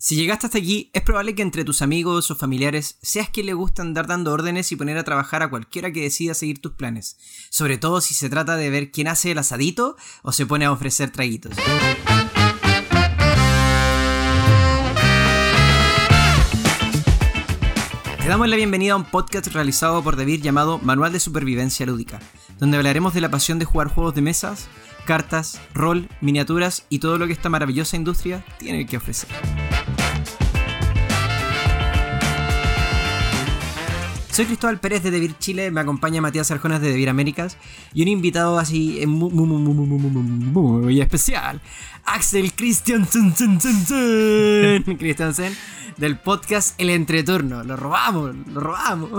Si llegaste hasta aquí, es probable que entre tus amigos o familiares seas quien le gusta andar dando órdenes y poner a trabajar a cualquiera que decida seguir tus planes. Sobre todo si se trata de ver quién hace el asadito o se pone a ofrecer traguitos. Te damos la bienvenida a un podcast realizado por David llamado Manual de Supervivencia Lúdica, donde hablaremos de la pasión de jugar juegos de mesas, cartas, rol, miniaturas y todo lo que esta maravillosa industria tiene que ofrecer. Soy Cristóbal Pérez de Devir Chile, me acompaña Matías Arjonas de Devir Américas y un invitado así muy, muy, muy, muy, muy, muy, muy especial, Axel Christiansen, Christiansen del podcast El Entreturno. Lo robamos, lo robamos.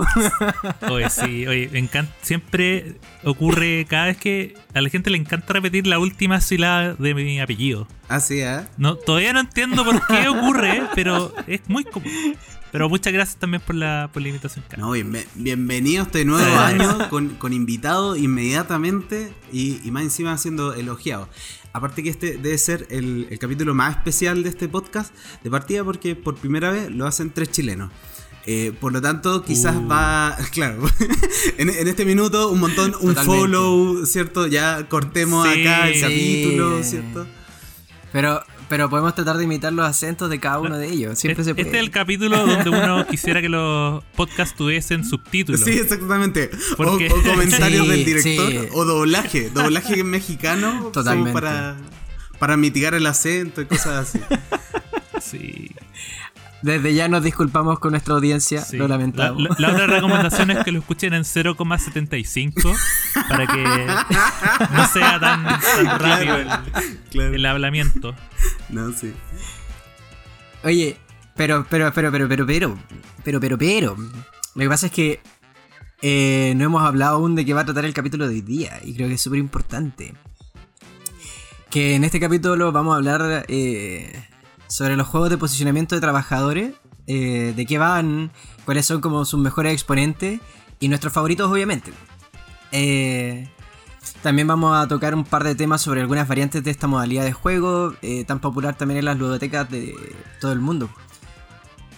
Oye, sí, oye, me encanta, siempre ocurre cada vez que a la gente le encanta repetir la última sílaba de mi apellido. Ah, sí, ¿eh? No, todavía no entiendo por qué ocurre, pero es muy común. Pero muchas gracias también por la, por la invitación. No, bienvenido a este nuevo año con, con invitado inmediatamente y, y, más encima siendo elogiado. Aparte que este debe ser el, el, capítulo más especial de este podcast de partida porque por primera vez lo hacen tres chilenos. Eh, por lo tanto, quizás Uh. va. Claro, en, en este minuto, un montón, un Totalmente. follow, ¿cierto? Ya cortemos Sí. acá el capítulo, ¿cierto? Pero, pero podemos tratar de imitar los acentos de cada uno de ellos. Siempre se este es el capítulo donde uno quisiera que los podcasts tuviesen subtítulos. Sí, exactamente. O, Porque- o comentarios Sí, del director. sí. O doblaje. Doblaje mexicano. Totalmente. Para, para mitigar el acento y cosas así. Sí. Desde ya nos disculpamos con nuestra audiencia, Sí. lo lamentamos. La, la- la otra recomendación es que lo escuchen en 0,75 para que no sea tan, tan rápido el, Claro. el hablamiento. No, sí. Oye, pero, pero, pero, pero, pero, pero, pero, pero, pero. Lo que pasa es que eh, no hemos hablado aún de qué va a tratar el capítulo de hoy día, y creo que es súper importante. Que en este capítulo vamos a hablar eh, sobre los juegos de posicionamiento de trabajadores, eh, de qué van, cuáles son como sus mejores exponentes, y nuestros favoritos, obviamente. Eh, también vamos a tocar un par de temas sobre algunas variantes de esta modalidad de juego, eh, tan popular también en las ludotecas de todo el mundo.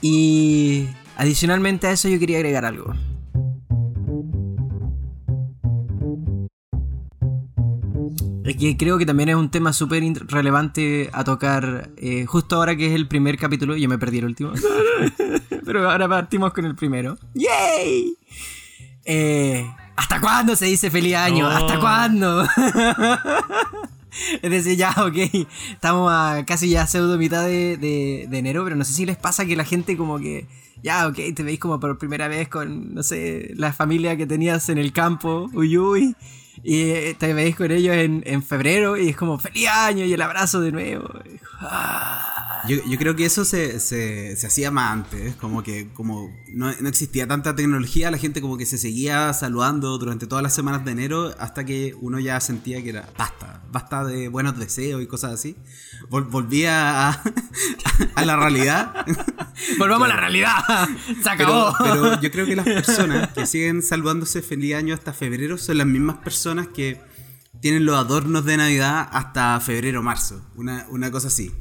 Y adicionalmente a eso yo quería agregar algo. Que creo que también es un tema súper relevante a tocar eh, justo ahora que es el primer capítulo. Yo me perdí el último. Pero ahora partimos con el primero. ¡Yay! Eh, ¿Hasta cuándo se dice feliz año? Oh. ¿Hasta cuándo? es decir, ya, ok. Estamos a casi ya pseudo mitad de, de- de enero, pero no sé si les pasa que la gente como que... Ya, ok, te veis como por primera vez con, no sé, la familia que tenías en el campo, uy, uy. Y eh, te veis con ellos en, en febrero y es como feliz año y el abrazo de nuevo. Ah. Yo, yo creo que eso se, se, se hacía más antes, como que como no, no existía tanta tecnología, la gente como que se seguía saludando durante todas las semanas de enero hasta que uno ya sentía que era basta, basta de buenos deseos y cosas así. Vol- volvía a, a la realidad. Volvamos a la realidad. Se Pero, acabó. pero yo creo que las personas que siguen saludándose feliz año hasta febrero son las mismas personas que tienen los adornos de Navidad hasta febrero marzo. Una, una cosa así.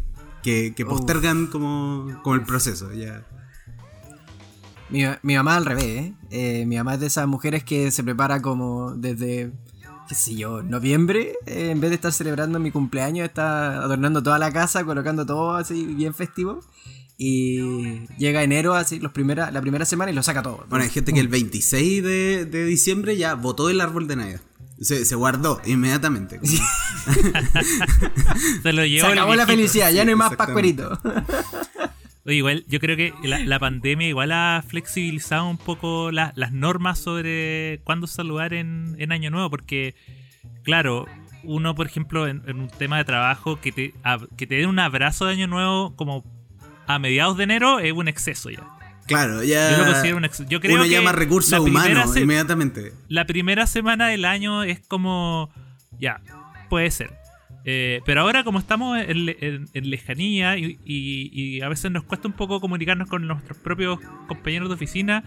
Que, que Uf. postergan como, como el proceso. Ya. Mi, mi mamá al revés, ¿eh? Eh, Mi mamá es de esas mujeres que se prepara como desde, qué sé yo, noviembre. eh, en vez de estar celebrando mi cumpleaños, está adornando toda la casa, colocando todo así bien festivo. Y llega enero, así, los primera, la primera semana y lo saca todo. Bueno, hay gente que el 26 de, de diciembre ya botó el árbol de Navidad. Se, se guardó inmediatamente. Se lo Se llevó el acabó la felicidad, ya no hay más pascuerito. Oye, igual yo creo que la, la pandemia igual ha flexibilizado un poco la- las normas sobre cuándo saludar en, en Año Nuevo, porque, claro, uno, por ejemplo, en, en un tema de trabajo, que te, a- que te den un abrazo de Año Nuevo como a mediados de enero es un exceso ya. Claro, ya. Yo lo considero. Yo creo uno que llama recursos humanos inmediatamente. la primera semana del año es como. Ya, puede ser. Eh, pero ahora, como estamos en, le- en- en lejanía y, y- y a veces nos cuesta un poco comunicarnos con nuestros propios compañeros de oficina,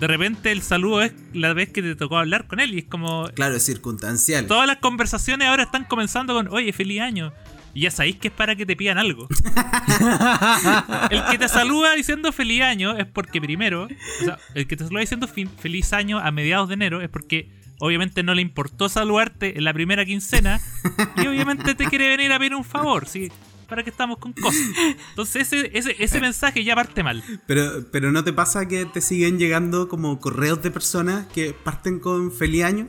de repente el saludo es la vez que te tocó hablar con él y es como. Claro, es circunstancial. Todas las conversaciones ahora están comenzando con, oye, feliz año. Y ya sabéis que es para que te pidan algo. el que te saluda diciendo feliz año es porque primero, o sea, el que te saluda diciendo feliz año a mediados de enero es porque obviamente no le importó saludarte en la primera quincena y obviamente te quiere venir a pedir un favor, ¿sí? Para que estamos con cosas. Entonces ese, ese, ese mensaje ya parte mal. Pero, pero ¿no te pasa que te siguen llegando como correos de personas que parten con feliz año?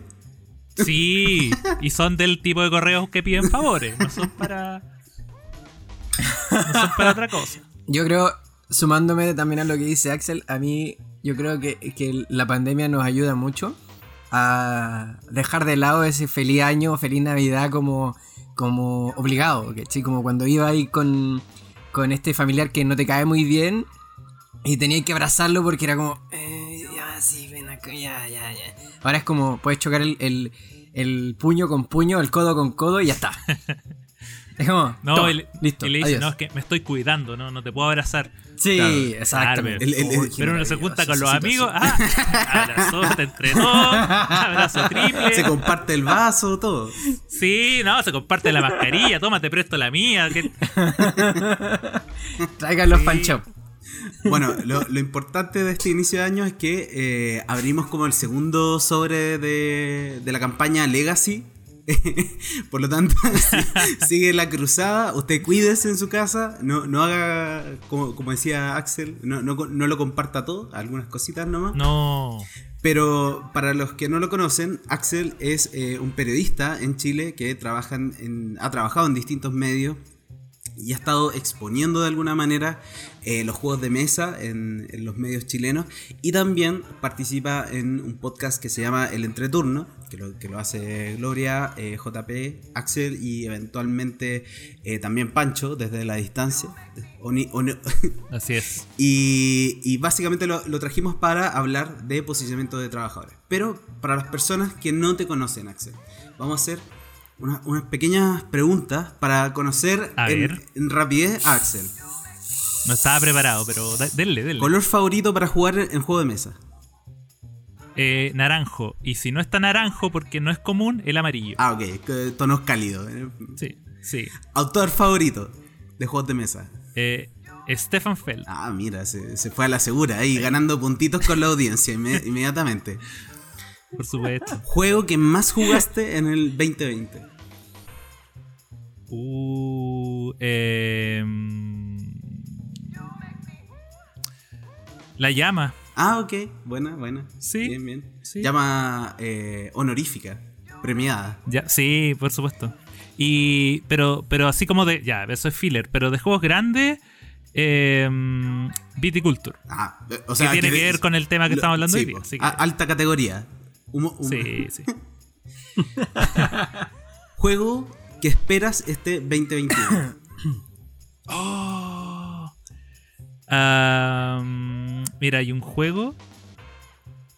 Sí, y son del tipo de correos que piden favores, no son para. No son para otra cosa. Yo creo, sumándome también a lo que dice Axel, a mí yo creo que, que la pandemia nos ayuda mucho a dejar de lado ese feliz año, feliz Navidad como, como obligado, ¿cachai? Como cuando iba ahí con, con este familiar que no te cae muy bien y tenías que abrazarlo porque era como, eh, sí, ven acá, ya, ya, ya. Ahora es como, puedes chocar el, el- el puño con puño, el codo con codo y ya está. Es como, No, toma, y, le- listo, y le dice, adiós. no, es que me estoy cuidando, no, no te puedo abrazar. Sí, Claro. exactamente. El- el- el- Uy, qué Pero uno se junta con los amigos, ah, abrazo, te entrenó, abrazo triple. Se comparte el vaso, todo. Sí, no, se comparte la mascarilla, toma, te presto la mía. que-. Traigan los Sí. Bueno, lo, lo importante de este inicio de año es que eh, abrimos como el segundo sobre de, de la campaña Legacy. Por lo tanto, si- sigue la cruzada. Usted cuídese en su casa. No, no haga, como, como decía Axel, no, no, no lo comparta todo. Algunas cositas nomás. No. Pero para los que no lo conocen, Axel es eh, un periodista en Chile que trabaja en- ha trabajado en distintos medios y ha estado exponiendo de alguna manera eh, los juegos de mesa en, en los medios chilenos y también participa en un podcast que se llama El Entreturno, que lo, que lo hace Gloria, eh, JP, Axel y eventualmente eh, también Pancho desde la distancia. Así es. y, y básicamente lo, lo trajimos para hablar de posicionamiento de trabajadores. Pero para las personas que no te conocen, Axel, vamos a hacer una- unas pequeñas preguntas para conocer A en, ver. en rapidez a Axel. No estaba preparado, pero denle, denle. ¿Color favorito para jugar en juego de mesa? Eh, naranjo. Y si no está naranjo, porque no es común, el amarillo. Ah, ok, tonos cálidos. eh. Sí, sí. Autor favorito de juegos de mesa. Eh, Stefan Feld. Ah, mira, se, se fue a la segura ahí, ganando puntitos con la audiencia inme- inmediatamente. Por supuesto. Juego que más jugaste en el 2020. Uh, em, la llama. Ah, ok, buena, buena. Sí, Bien, bien. sí. Llama eh, honorífica, premiada. Ya, sí, por supuesto. Y, pero, pero así como de, ya, eso es filler, pero de juegos grandes, em, Viticulture. Ah, eh, o sea, que tiene que ver con el tema que lo- estamos hablando sí, hoy día. po, así que- a- alta categoría. Humo- humo- sí, sí. Juego que esperas este 2021. Oh. Mira, hay un juego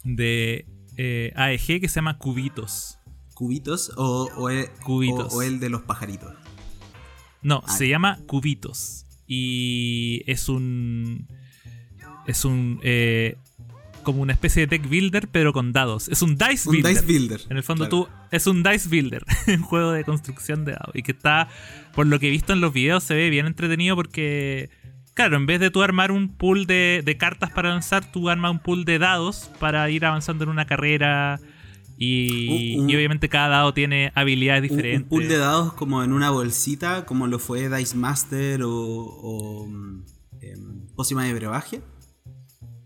de eh, AEG que se llama Cubitos. ¿Cubitos o, o el, Cubitos. o- o el de los pajaritos? No, Ah, se llama Cubitos. Y es un. Es un. eh, como una especie de deck builder, pero con dados. Es un dice Un builder. dice builder. En el fondo claro. tú es un dice builder, un juego de construcción de dados. Y que está, por lo que he visto en los videos, se ve bien entretenido porque, claro, en vez de tú armar un pool de, de cartas para avanzar, tú armas un pool de dados para ir avanzando en una carrera. Y, y obviamente cada dado tiene habilidades diferentes. Un, pool de dados como en una bolsita, como lo fue Dice Master o, o em, Pócima de Brebaje.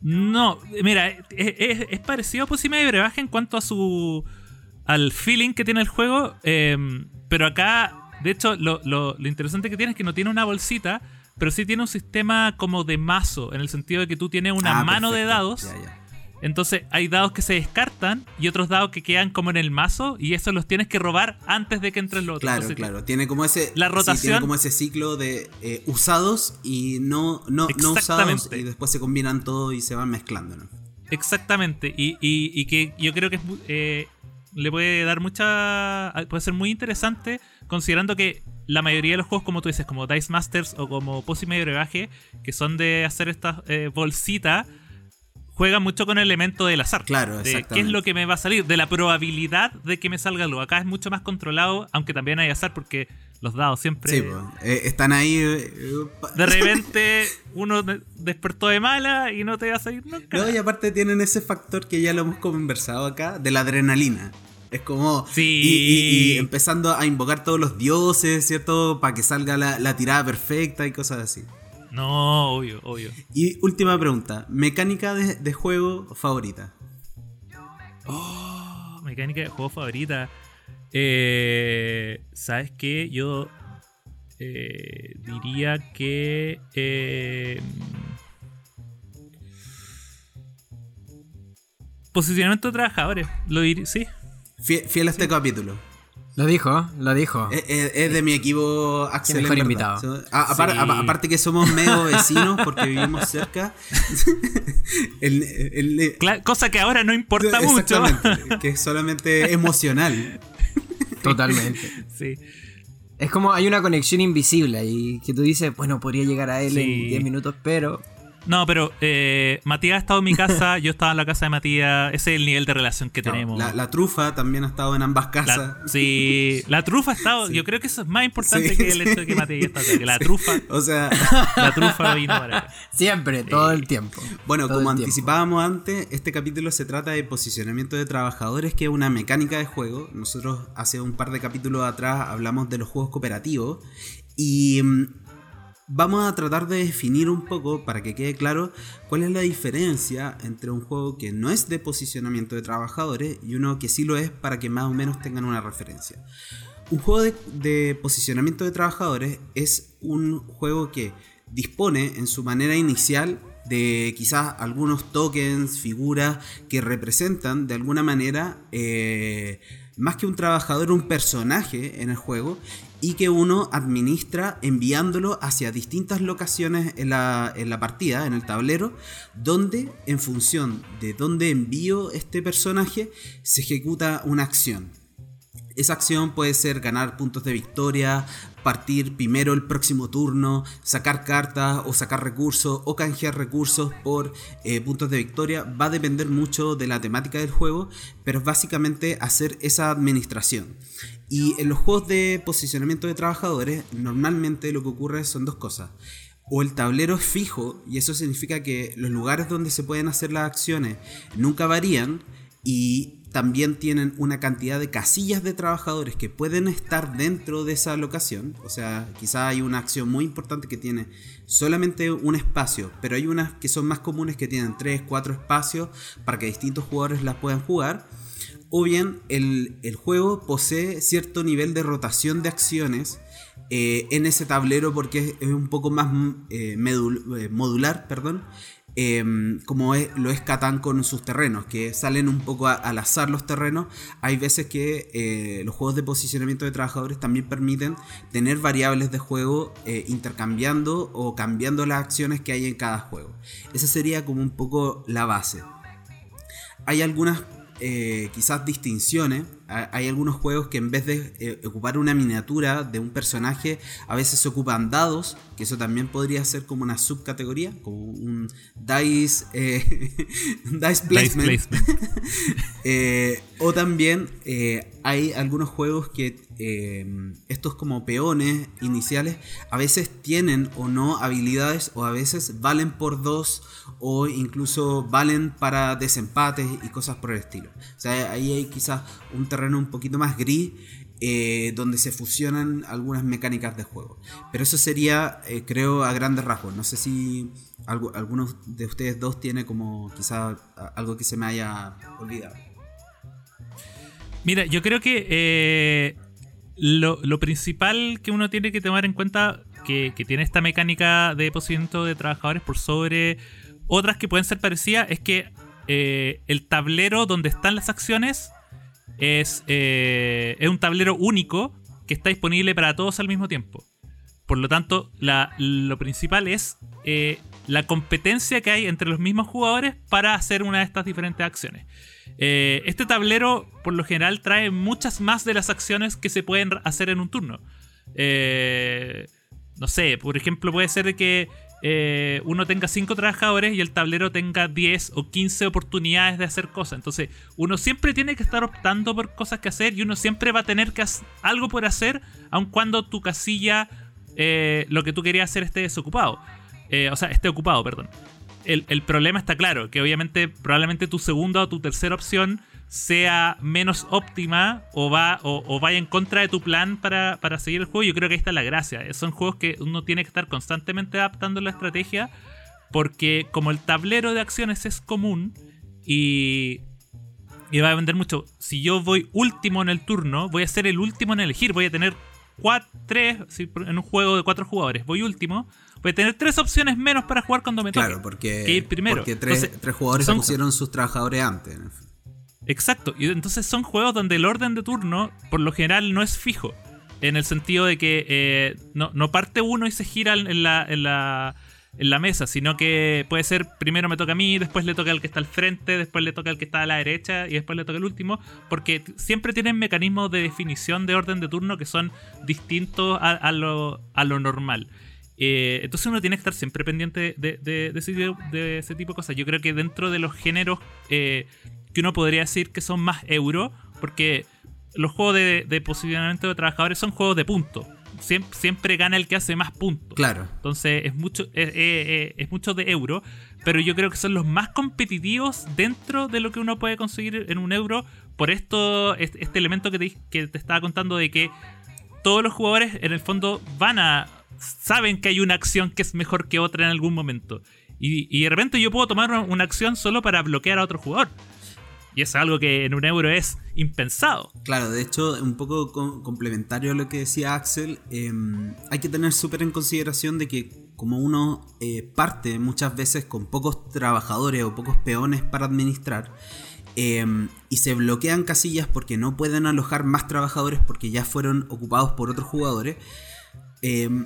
No, mira, es, es- es parecido a Pócima de Brebaje en cuanto a su. al feeling que tiene el juego. eh, pero acá, de hecho, lo, lo- lo interesante que tiene es que no tiene una bolsita, pero sí tiene un sistema como de mazo, en el sentido de que tú tienes una Ah, mano de dados. Ya, ya. Entonces hay dados que se descartan y otros dados que quedan como en el mazo y esos los tienes que robar antes de que entren los otros. Claro, Entonces, claro. Tiene como ese. La sí, rotación- tiene como ese ciclo de eh, usados y no, no, no usados. Y después se combinan todos y se van mezclando, ¿no? Exactamente, y, y- y que yo creo que eh, le puede dar mucha. puede ser muy interesante, considerando que la mayoría de los juegos, como tú dices, como Dice Masters o como Pócima y Brebaje, que son de hacer estas eh, bolsitas, juegan mucho con el elemento del azar. Claro, de qué es lo que me va a salir, de la probabilidad de que me salga algo. Acá es mucho más controlado, aunque también hay azar, porque Los dados siempre. Sí, pues, eh, están ahí. eh, De repente uno de- despertó de mala y no te va a salir nunca. No, y aparte tienen ese factor que ya lo hemos conversado acá, de la adrenalina. Es como. Sí. Y, y- y empezando a invocar todos los dioses, ¿cierto? Para que salga la, la tirada perfecta y cosas así. No, obvio, obvio. Y última pregunta: mecánica de, de juego favorita. Oh, mecánica de juego favorita. Eh, ¿Sabes qué? Yo eh, diría que. eh, posicionamiento de trabajadores. Lo diría, sí. Fiel, fiel a este capítulo. Lo dijo, lo dijo. Es, es- es de mi equipo Axel. mejor invitado. a- apar- Sí. a- aparte que somos medio vecinos porque vivimos cerca. el, el- Cla- cosa que ahora no importa mucho. Exactamente, que es solamente emocional. Totalmente. sí. Es como hay una conexión invisible ahí que tú dices, bueno, podría llegar a él Sí. en 10 minutos, pero No, pero eh, Matías ha estado en mi casa, yo estaba en la casa de Matías. Ese es el nivel de relación que tenemos. La, la trufa también ha estado en ambas casas. La- sí, la trufa ha estado. Yo creo que eso es más importante Sí, que el hecho de que Matías está acá. Que la trufa, O sea, la trufa vino para acá. siempre, todo el tiempo. bueno, Todo como anticipábamos antes, este capítulo se trata de posicionamiento de trabajadores, que es una mecánica de juego. Nosotros hace un par de capítulos atrás hablamos de los juegos cooperativos y mm, vamos a tratar de definir un poco, para que quede claro, cuál es la diferencia entre un juego que no es de posicionamiento de trabajadores y uno que sí lo es para que más o menos tengan una referencia. Un juego de, posicionamiento de trabajadores es un juego que dispone en su manera inicial de quizás algunos tokens, figuras que representan de alguna manera eh, más que un trabajador, un personaje en el juego y que uno administra enviándolo hacia distintas locaciones en la, en la partida, en el tablero, donde en función de dónde envío este personaje se ejecuta una acción. Esa acción puede ser ganar puntos de victoria, partir primero el próximo turno, sacar cartas o sacar recursos o canjear recursos por eh, puntos de victoria. Va a depender mucho de la temática del juego, pero básicamente hacer esa administración. Y en los juegos de posicionamiento de trabajadores, normalmente lo que ocurre son dos cosas. O el tablero es fijo, y eso significa que los lugares donde se pueden hacer las acciones nunca varían, y también tienen una cantidad de casillas de trabajadores que pueden estar dentro de esa locación. O sea, quizá hay una acción muy importante que tiene solamente un espacio, pero hay unas que son más comunes que tienen 3, 4 espacios para que distintos jugadores las puedan jugar. O bien el, el juego posee cierto nivel de rotación de acciones eh, en ese tablero porque es, un poco más mm, eh, eh, modular, perdón, em, como lo es Catán con sus terrenos, que salen un poco a- al azar los terrenos. Hay veces que eh, los juegos de posicionamiento de trabajadores también permiten tener variables de juego eh, intercambiando o cambiando las acciones que hay en cada juego. Esa sería como un poco la base. Hay algunas eh, quizás distinciones. Ha- Hay algunos juegos que en vez de eh, ocupar una miniatura de un personaje, a veces se ocupan dados, que eso también podría ser como una subcategoría, como un dice, eh, dice Dice placement. Eh, o también hay algunos juegos que estos como peones iniciales a veces tienen o no habilidades o a veces valen por dos o incluso valen para desempates y cosas por el estilo. O sea, ahí hay quizás un terreno un poquito más gris eh, donde se fusionan algunas mecánicas de juego. Pero eso sería, eh, creo, a grandes rasgos. No sé si algo, alguno de ustedes dos tiene como quizá algo que se me haya olvidado. Mira, yo creo que eh, lo, lo principal que uno tiene que tomar en cuenta que, tiene esta mecánica de posicionamiento de trabajadores por sobre otras que pueden ser parecidas es que el tablero donde están las acciones es, eh, es un tablero único que está disponible para todos al mismo tiempo. Por lo tanto, la- lo principal es eh, la competencia que hay entre los mismos jugadores para hacer una de estas diferentes acciones. Eh, este tablero, por lo general, trae muchas más de las acciones que se pueden hacer en un turno. No sé, por ejemplo, puede ser que eh, uno tenga 5 trabajadores y el tablero tenga 10 o 15 oportunidades de hacer cosas. Entonces, uno siempre tiene que estar optando por cosas que hacer y uno siempre va a tener que algo por hacer, aun cuando tu casilla, eh, lo que tú querías hacer esté desocupado. Eh, o sea, esté ocupado, perdón. El, el problema está claro, que obviamente probablemente tu segunda o tu tercera opción sea menos óptima o, va, o, vaya en contra de tu plan para, seguir el juego, yo creo que ahí está la gracia. Son juegos que uno tiene que estar constantemente adaptando la estrategia porque como el tablero de acciones es común y, y va a vender mucho, si yo voy último en el turno, voy a ser el último en elegir, voy a tener cuatro, tres, en un juego de cuatro jugadores, voy último, voy a tener tres opciones menos para jugar cuando me toque. Claro, porque, que ir primero. porque tres, jugadores pusieron sus trabajadores antes. Exacto, y entonces son juegos donde el orden de turno, por lo general, no es fijo. En el sentido de que eh, no, parte uno y se gira en la, en, la, en la mesa, sino que puede ser primero me toca a mí, después le toca al que está al frente, después le toca al que está a la derecha y después le toca al último, porque siempre tienen mecanismos de definición de orden de turno que son distintos a, lo, a lo normal. Eh, entonces uno tiene que estar siempre pendiente de, de, ese, de, ese, tipo de cosas. Yo creo que dentro de los géneros eh, que uno podría decir que son más euro, porque los juegos de, posicionamiento de trabajadores son juegos de puntos. Siempre, gana el que hace más puntos. Claro. Entonces es mucho, es, es, mucho de euro, pero yo creo que son los más competitivos dentro de lo que uno puede conseguir en un euro por esto, este, elemento que te, que te estaba contando de que todos los jugadores en el fondo van a saben que hay una acción que es mejor que otra en algún momento. Y, y de repente yo puedo tomar una acción solo para bloquear a otro jugador. Y es algo que en un euro es impensado. Claro, de hecho, un poco complementario a lo que decía Axel, em, hay que tener súper en consideración de que como uno eh, parte muchas veces con pocos trabajadores o pocos peones para administrar, em, y se bloquean casillas porque no pueden alojar más trabajadores porque ya fueron ocupados por otros jugadores, em,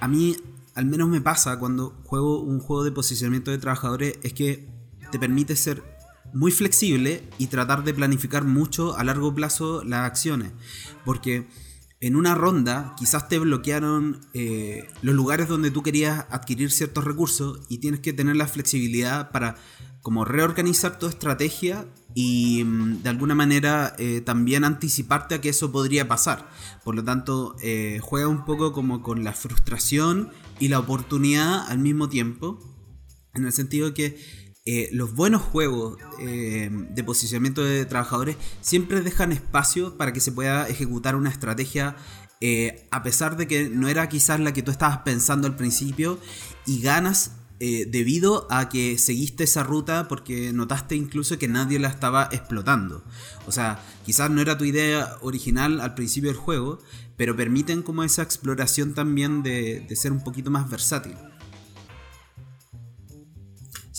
a mí al menos me pasa cuando juego un juego de posicionamiento de trabajadores es que te permite ser muy flexible y tratar de planificar mucho a largo plazo las acciones. Porque en una ronda quizás te bloquearon eh, los lugares donde tú querías adquirir ciertos recursos y tienes que tener la flexibilidad para como reorganizar tu estrategia y mm, de alguna manera eh, también anticiparte a que eso podría pasar. Por lo tanto, eh, juega un poco como con la frustración y la oportunidad al mismo tiempo. En el sentido que eh, los buenos juegos eh, de posicionamiento de trabajadores siempre dejan espacio para que se pueda ejecutar una estrategia eh, a pesar de que no era quizás la que tú estabas pensando al principio y ganas debido a que seguiste esa ruta porque notaste incluso que nadie la estaba explotando. O sea, quizás no era tu idea original al principio del juego, pero permiten como esa exploración también de ser un poquito más versátil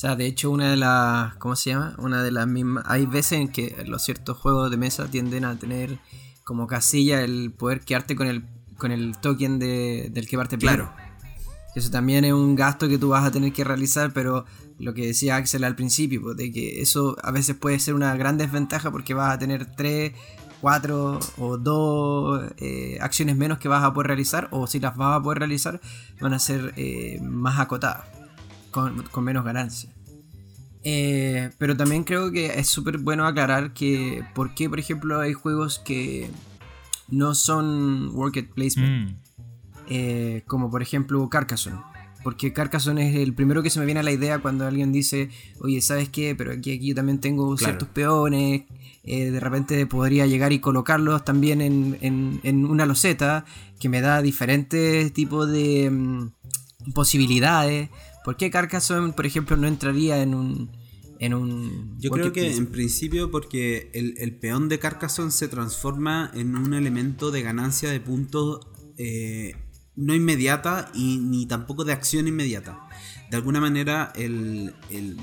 sea, de hecho, una de las. ¿Cómo se llama? Una de las mismas. Hay veces en que los ciertos juegos de mesa tienden a tener como casilla el poder quedarte con el, con el token de, del que parte Claro. Eso también es un gasto que tú vas a tener que realizar, pero lo que decía Axel al principio, pues, de que eso a veces puede ser una gran desventaja porque vas a tener tres, cuatro o dos eh, acciones menos que vas a poder realizar, o si las vas a poder realizar, van a ser eh, más acotadas con, menos ganancia. Eh, pero también creo que es súper bueno aclarar que por qué, por ejemplo, hay juegos que no son worker placement. Mm. Eh, como por ejemplo Carcassonne. Porque Carcassonne es el primero que se me viene a la idea cuando alguien dice, oye, ¿sabes qué? Pero aquí, aquí yo también tengo ciertos peones. Eh, de repente podría llegar y colocarlos también en, en, una loseta que me da diferentes tipos de mm, posibilidades. ¿Por qué Carcassonne, por ejemplo, no entraría en un... En un Yo creo que en principio porque el, peón de Carcassonne se transforma en un elemento de ganancia de puntos eh, no inmediata y ni tampoco de acción inmediata. De alguna manera el, el,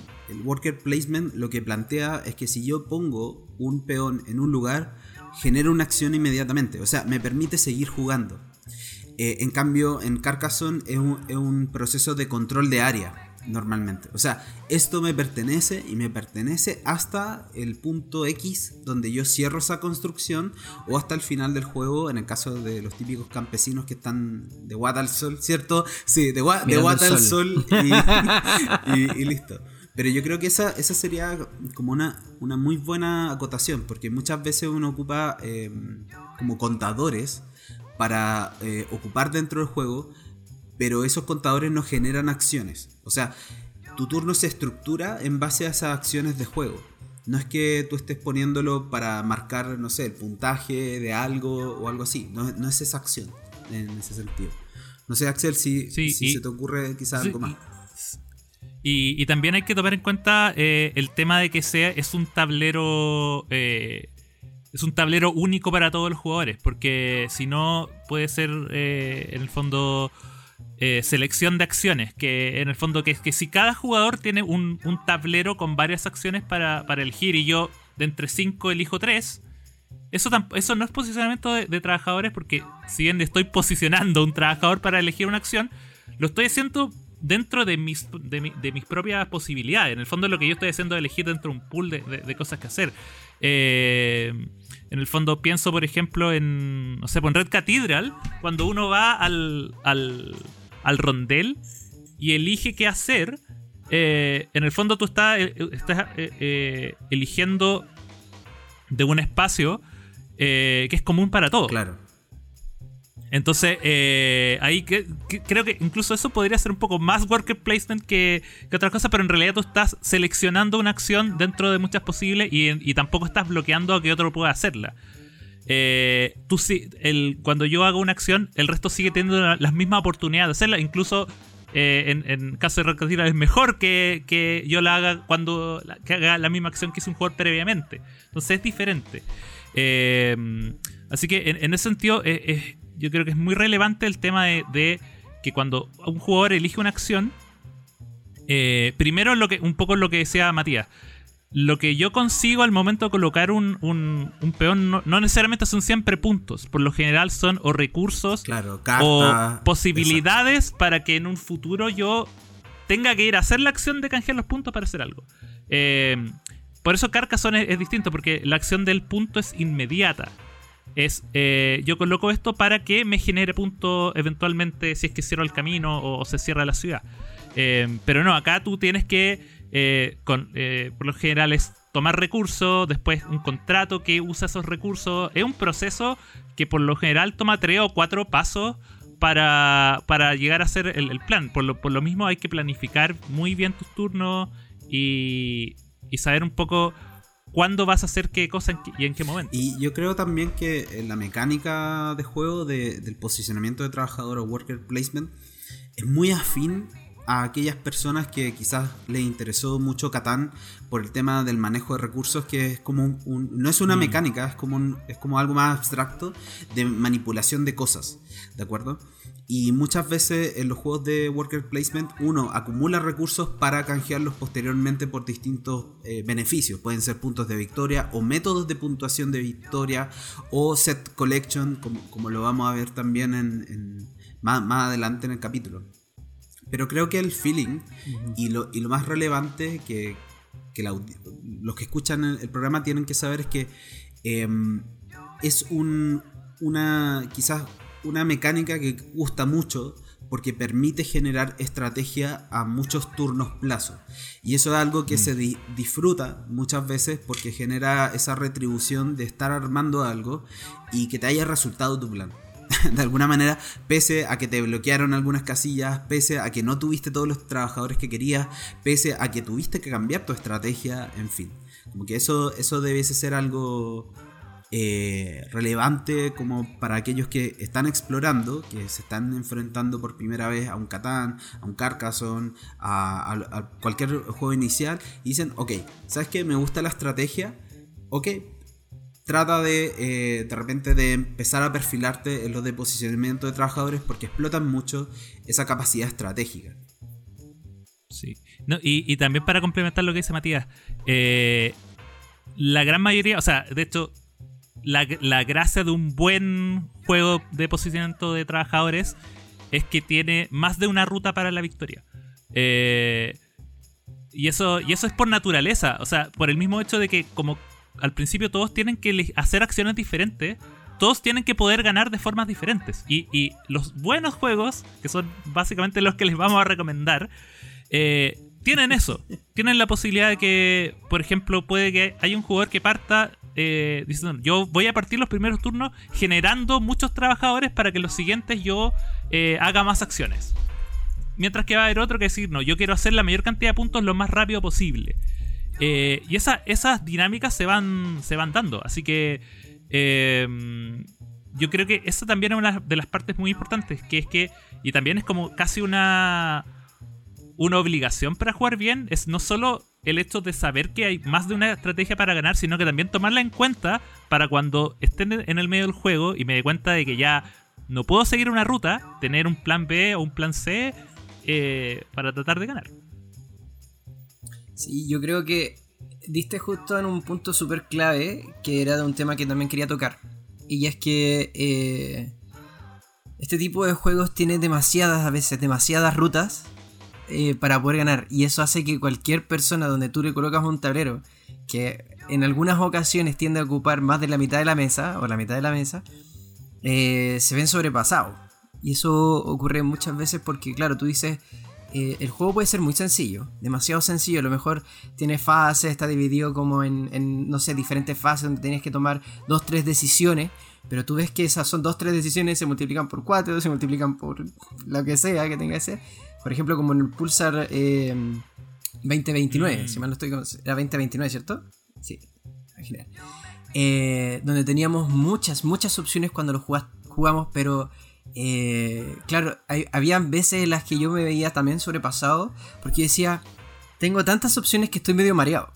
worker placement lo que plantea es que si yo pongo un peón en un lugar, genera una acción inmediatamente. O sea, me permite seguir jugando. Eh, en cambio, en Carcassonne es un, proceso de control de área. normalmente. O sea, esto me pertenece y me pertenece hasta el punto X donde yo cierro esa construcción o hasta el final del juego, en el caso de los típicos campesinos que están de guata al sol, ¿cierto? Sí, de, guata al sol, y, listo. Pero yo creo que esa, esa sería como una, una muy buena acotación, porque muchas veces uno ocupa em, como contadores para eh, ocupar dentro del juego, pero esos contadores no generan acciones. O sea, tu turno se estructura en base a esas acciones de juego. No es que tú estés poniéndolo para marcar, no sé, el puntaje de algo o algo así. No, es esa acción en ese sentido. No sé, Axel, si, se te ocurre quizás algo más. Y, también hay que tomar en cuenta eh, el tema de que sea es un tablero eh, es un tablero único para todos los jugadores porque si no puede ser eh, en el fondo eh, selección de acciones, que en el fondo que, que si cada jugador tiene un, tablero con varias acciones para, elegir y yo de entre 5 elijo 3, eso, eso no es posicionamiento de, trabajadores porque si bien estoy posicionando un trabajador para elegir una acción, lo estoy haciendo dentro de mis, de, mis propias posibilidades. En el fondo lo que yo estoy haciendo es elegir dentro de un pool de, cosas que hacer. Eh, en el fondo pienso, por ejemplo, en, no sé, en Red Cathedral, cuando uno va al, al rondel y elige qué hacer, eh, en el fondo tú estás, eh, estás eh, eligiendo de un espacio que es común para todos. Claro. Entonces, ahí que, creo que incluso eso podría ser un poco más worker placement que, que otra cosa, pero en realidad tú estás seleccionando una acción dentro de muchas posibles y, y tampoco estás bloqueando a que otro pueda hacerla. Eh, tú el, cuando yo hago una acción, el resto sigue teniendo las mismas oportunidades de hacerla. Incluso eh, en, caso de recreativa es mejor que, yo la haga cuando que haga la misma acción que hizo un jugador previamente. Entonces es diferente. Eh, así que en, ese sentido, yo creo que es muy relevante el tema de, que cuando un jugador elige una acción, primero lo que, un poco lo que decía Matías lo que yo consigo al momento de colocar un, un, peón no, necesariamente son siempre puntos. Por lo general son o recursos o posibilidades para que en un futuro yo tenga que ir a hacer la acción de canjear los puntos para hacer algo. Eh, por eso Carcassonne es, distinto, porque la acción del punto es inmediata. Es eh, yo coloco esto para que me genere puntos eventualmente si es que cierro el camino o, se cierra la ciudad. Eh, pero no, acá tú tienes que eh, con, por lo general es tomar recursos, después un contrato que usa esos recursos. Es un proceso que por lo general toma tres o cuatro pasos para, llegar a hacer el, plan. Por lo, por lo, mismo hay que planificar muy bien tus turnos y, saber un poco cuándo vas a hacer qué cosa y en qué momento. Y yo creo también que la mecánica de juego del posicionamiento de trabajador o worker placement es muy afín a aquellas personas que quizás les interesó mucho Catán por el tema del manejo de recursos, que es como un, no es una mm. mecánica, es como, es como algo más abstracto de manipulación de cosas, ¿de acuerdo? Y muchas veces en los juegos de worker placement uno acumula recursos para canjearlos posteriormente por distintos eh, beneficios. Pueden ser puntos de victoria o métodos de puntuación de victoria o set collection, como, como lo vamos a ver también en, más, más adelante en el capítulo. Pero creo que el feeling y, lo, y, lo, más relevante que, los que escuchan el, programa tienen que saber es que em, es un, una quizás una mecánica que gusta mucho porque permite generar estrategia a muchos turnos plazo. Y eso es algo que mm. se disfruta muchas veces porque genera esa retribución de estar armando algo y que te haya resultado tu plan. de alguna manera, pese a que te bloquearon algunas casillas, pese a que no tuviste todos los trabajadores que querías, pese a que tuviste que cambiar tu estrategia, en fin. Como que eso, eso debiese ser algo eh, relevante como para aquellos que están explorando, que se están enfrentando por primera vez a un Catán, a un Carcassonne, a, cualquier juego inicial, y dicen, ok, ¿sabes qué? Me gusta la estrategia, ok, trata de eh, de repente de empezar a perfilarte en los de posicionamiento de trabajadores porque explotan mucho esa capacidad estratégica. Sí. y, también para complementar lo que dice Matías, eh, la gran mayoría, o sea, de hecho, la, gracia de un buen juego de posicionamiento de trabajadores es que tiene más de una ruta para la victoria. Eh, y eso, y eso es por naturaleza. O sea, por el mismo hecho de que como al principio todos tienen que hacer acciones diferentes, todos tienen que poder ganar de formas diferentes. Y, los buenos juegos, que son básicamente los que les vamos a recomendar, eh, tienen eso. tienen la posibilidad de que, por ejemplo, puede que haya un jugador que parta eh, diciendo, yo voy a partir los primeros turnos generando muchos trabajadores para que los siguientes yo eh, haga más acciones. Mientras que va a haber otro que decir, no, yo quiero hacer la mayor cantidad de puntos lo más rápido posible. Eh, y esas dinámicas se van, se van dando. Así que em, yo creo que esa también es una de las partes muy importantes. Que es que, y también es como casi una, una obligación para jugar bien, es no solo el hecho de saber que hay más de una estrategia para ganar, sino que también tomarla en cuenta para cuando estén en el medio del juego y me dé cuenta de que ya no puedo seguir una ruta, tener un plan B o un plan C eh, para tratar de ganar. Sí, yo creo que diste justo en un punto súper clave que era de un tema que también quería tocar. Y es que eh, este tipo de juegos tiene demasiadas, a veces, demasiadas rutas eh, para poder ganar. Y eso hace que cualquier persona donde tú le colocas un tablero que en algunas ocasiones tiende a ocupar más de la mitad de la mesa o la mitad de la mesa, se ven sobrepasados. Y eso ocurre muchas veces porque, claro, tú dices, eh, el juego puede ser muy sencillo, demasiado sencillo. A lo mejor tiene fases, está dividido como en, no sé, diferentes fases donde tienes que tomar dos, tres decisiones. Pero tú ves que esas son dos, tres decisiones, se multiplican por cuatro, se multiplican por lo que sea que tenga que ser. Por ejemplo, como en el Pulsar 2029, eh, mm. si mal no estoy. Era 2029, ¿cierto? Sí, genial. Eh, donde teníamos muchas, muchas opciones cuando lo jugamos, pero eh, claro, hay, habían veces en las que yo me veía también sobrepasado, porque decía, tengo tantas opciones que estoy medio mareado.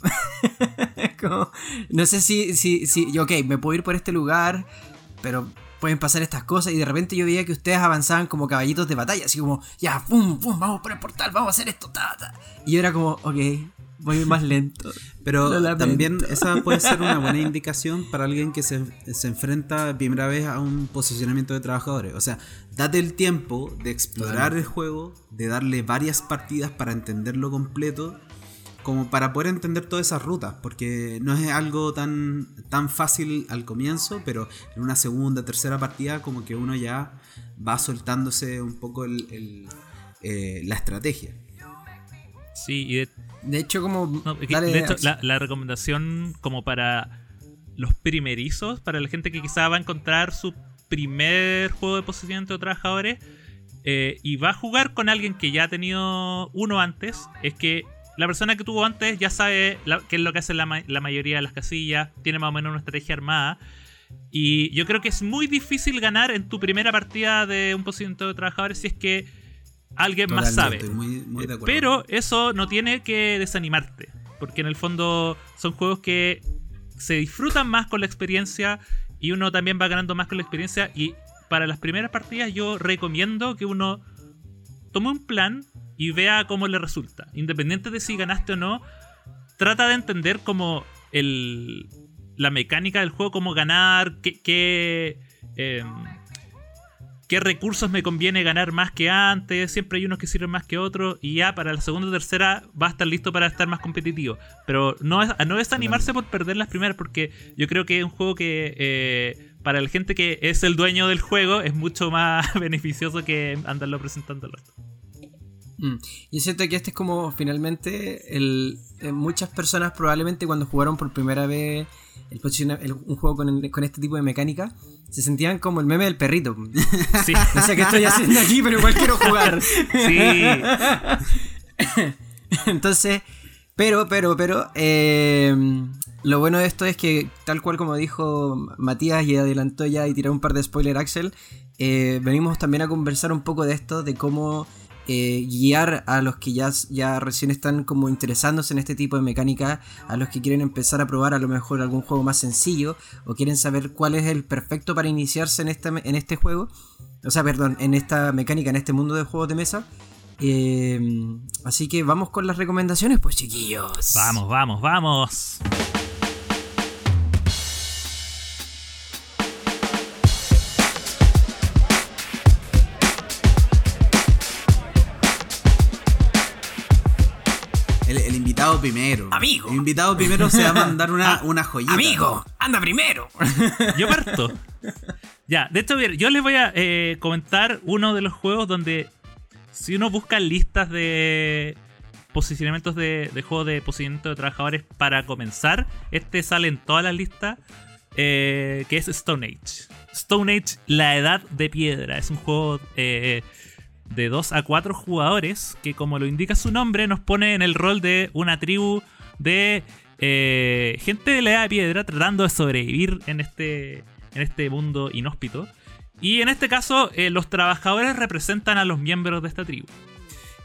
no sé si, si, si, ok, me puedo ir por este lugar, pero pueden pasar estas cosas y de repente yo veía que ustedes avanzaban como caballitos de batalla, así como, ya, pum, pum, vamos por el portal, vamos a hacer esto, ta, ta. Y yo era como, ok, voy más lento. Pero también esa puede ser una buena indicación para alguien que se, enfrenta primera vez a un posicionamiento de trabajadores. O sea, date el tiempo de explorar el juego, de darle varias partidas para entenderlo completo, como para poder entender todas esas rutas, porque no es algo tan, tan fácil al comienzo, pero en una segunda, tercera partida como que uno ya va soltándose un poco el, eh, la estrategia. Sí, y de, de hecho, como. la, recomendación, como para los primerizos, para la gente que quizá va a encontrar su primer juego de posicionamiento de trabajadores eh, y va a jugar con alguien que ya ha tenido uno antes, es que la persona que tuvo antes ya sabe qué es lo que hace la, la, mayoría de las casillas, tiene más o menos una estrategia armada. Y yo creo que es muy difícil ganar en tu primera partida de un posicionamiento de trabajadores si es que alguien más sabe. Pero eso no tiene que desanimarte, porque en el fondo son juegos que se disfrutan más con la experiencia y uno también va ganando más con la experiencia y para las primeras partidas yo recomiendo que uno tome un plan y vea cómo le resulta. Independiente de si ganaste o no, trata de entender como el, la mecánica del juego, cómo ganar, em, qué recursos me conviene ganar más que antes, siempre hay unos que sirven más que otros, y ya para la segunda o tercera va a estar listo para estar más competitivo. Pero no es, no es animarse por perder las primeras, porque yo creo que es un juego que eh, para la gente que es el dueño del juego es mucho más beneficioso que andarlo presentándolo. Mm. Y siento que este es como finalmente el, eh, muchas personas probablemente cuando jugaron por primera vez un juego con, con, este tipo de mecánica se sentían como el meme del perrito. Sí. o sea, que estoy haciendo aquí? Pero igual quiero jugar. Sí. Entonces, pero, pero, pero, eh, lo bueno de esto es que, tal cual como dijo Matías y adelantó ya y tiró un par de spoiler Axel, eh, venimos también a conversar un poco de esto, de cómo eh, guiar a los que ya, ya recién están como interesándose en este tipo de mecánica, a los que quieren empezar a probar a lo mejor algún juego más sencillo o quieren saber cuál es el perfecto para iniciarse en, en este juego, o sea, perdón, en esta mecánica, en este mundo de juegos de mesa. Eh, así que vamos con las recomendaciones, pues chiquillos. Vamos, vamos, vamos. Invitado primero. Amigo. El invitado primero se va a mandar una, una joyita. Amigo, anda primero. Yo parto. ya, de hecho, yo les voy a eh, comentar uno de los juegos donde si uno busca listas de posicionamientos de, de juegos de posicionamiento de trabajadores para comenzar, este sale en todas las listas, eh, que es Stone Age. Stone Age, la edad de piedra. Es un juego eh, de 2 a 4 jugadores que, como lo indica su nombre, nos pone en el rol de una tribu de eh, gente de la edad de piedra tratando de sobrevivir en este, en este mundo inhóspito. Y en este caso, eh, los trabajadores representan a los miembros de esta tribu.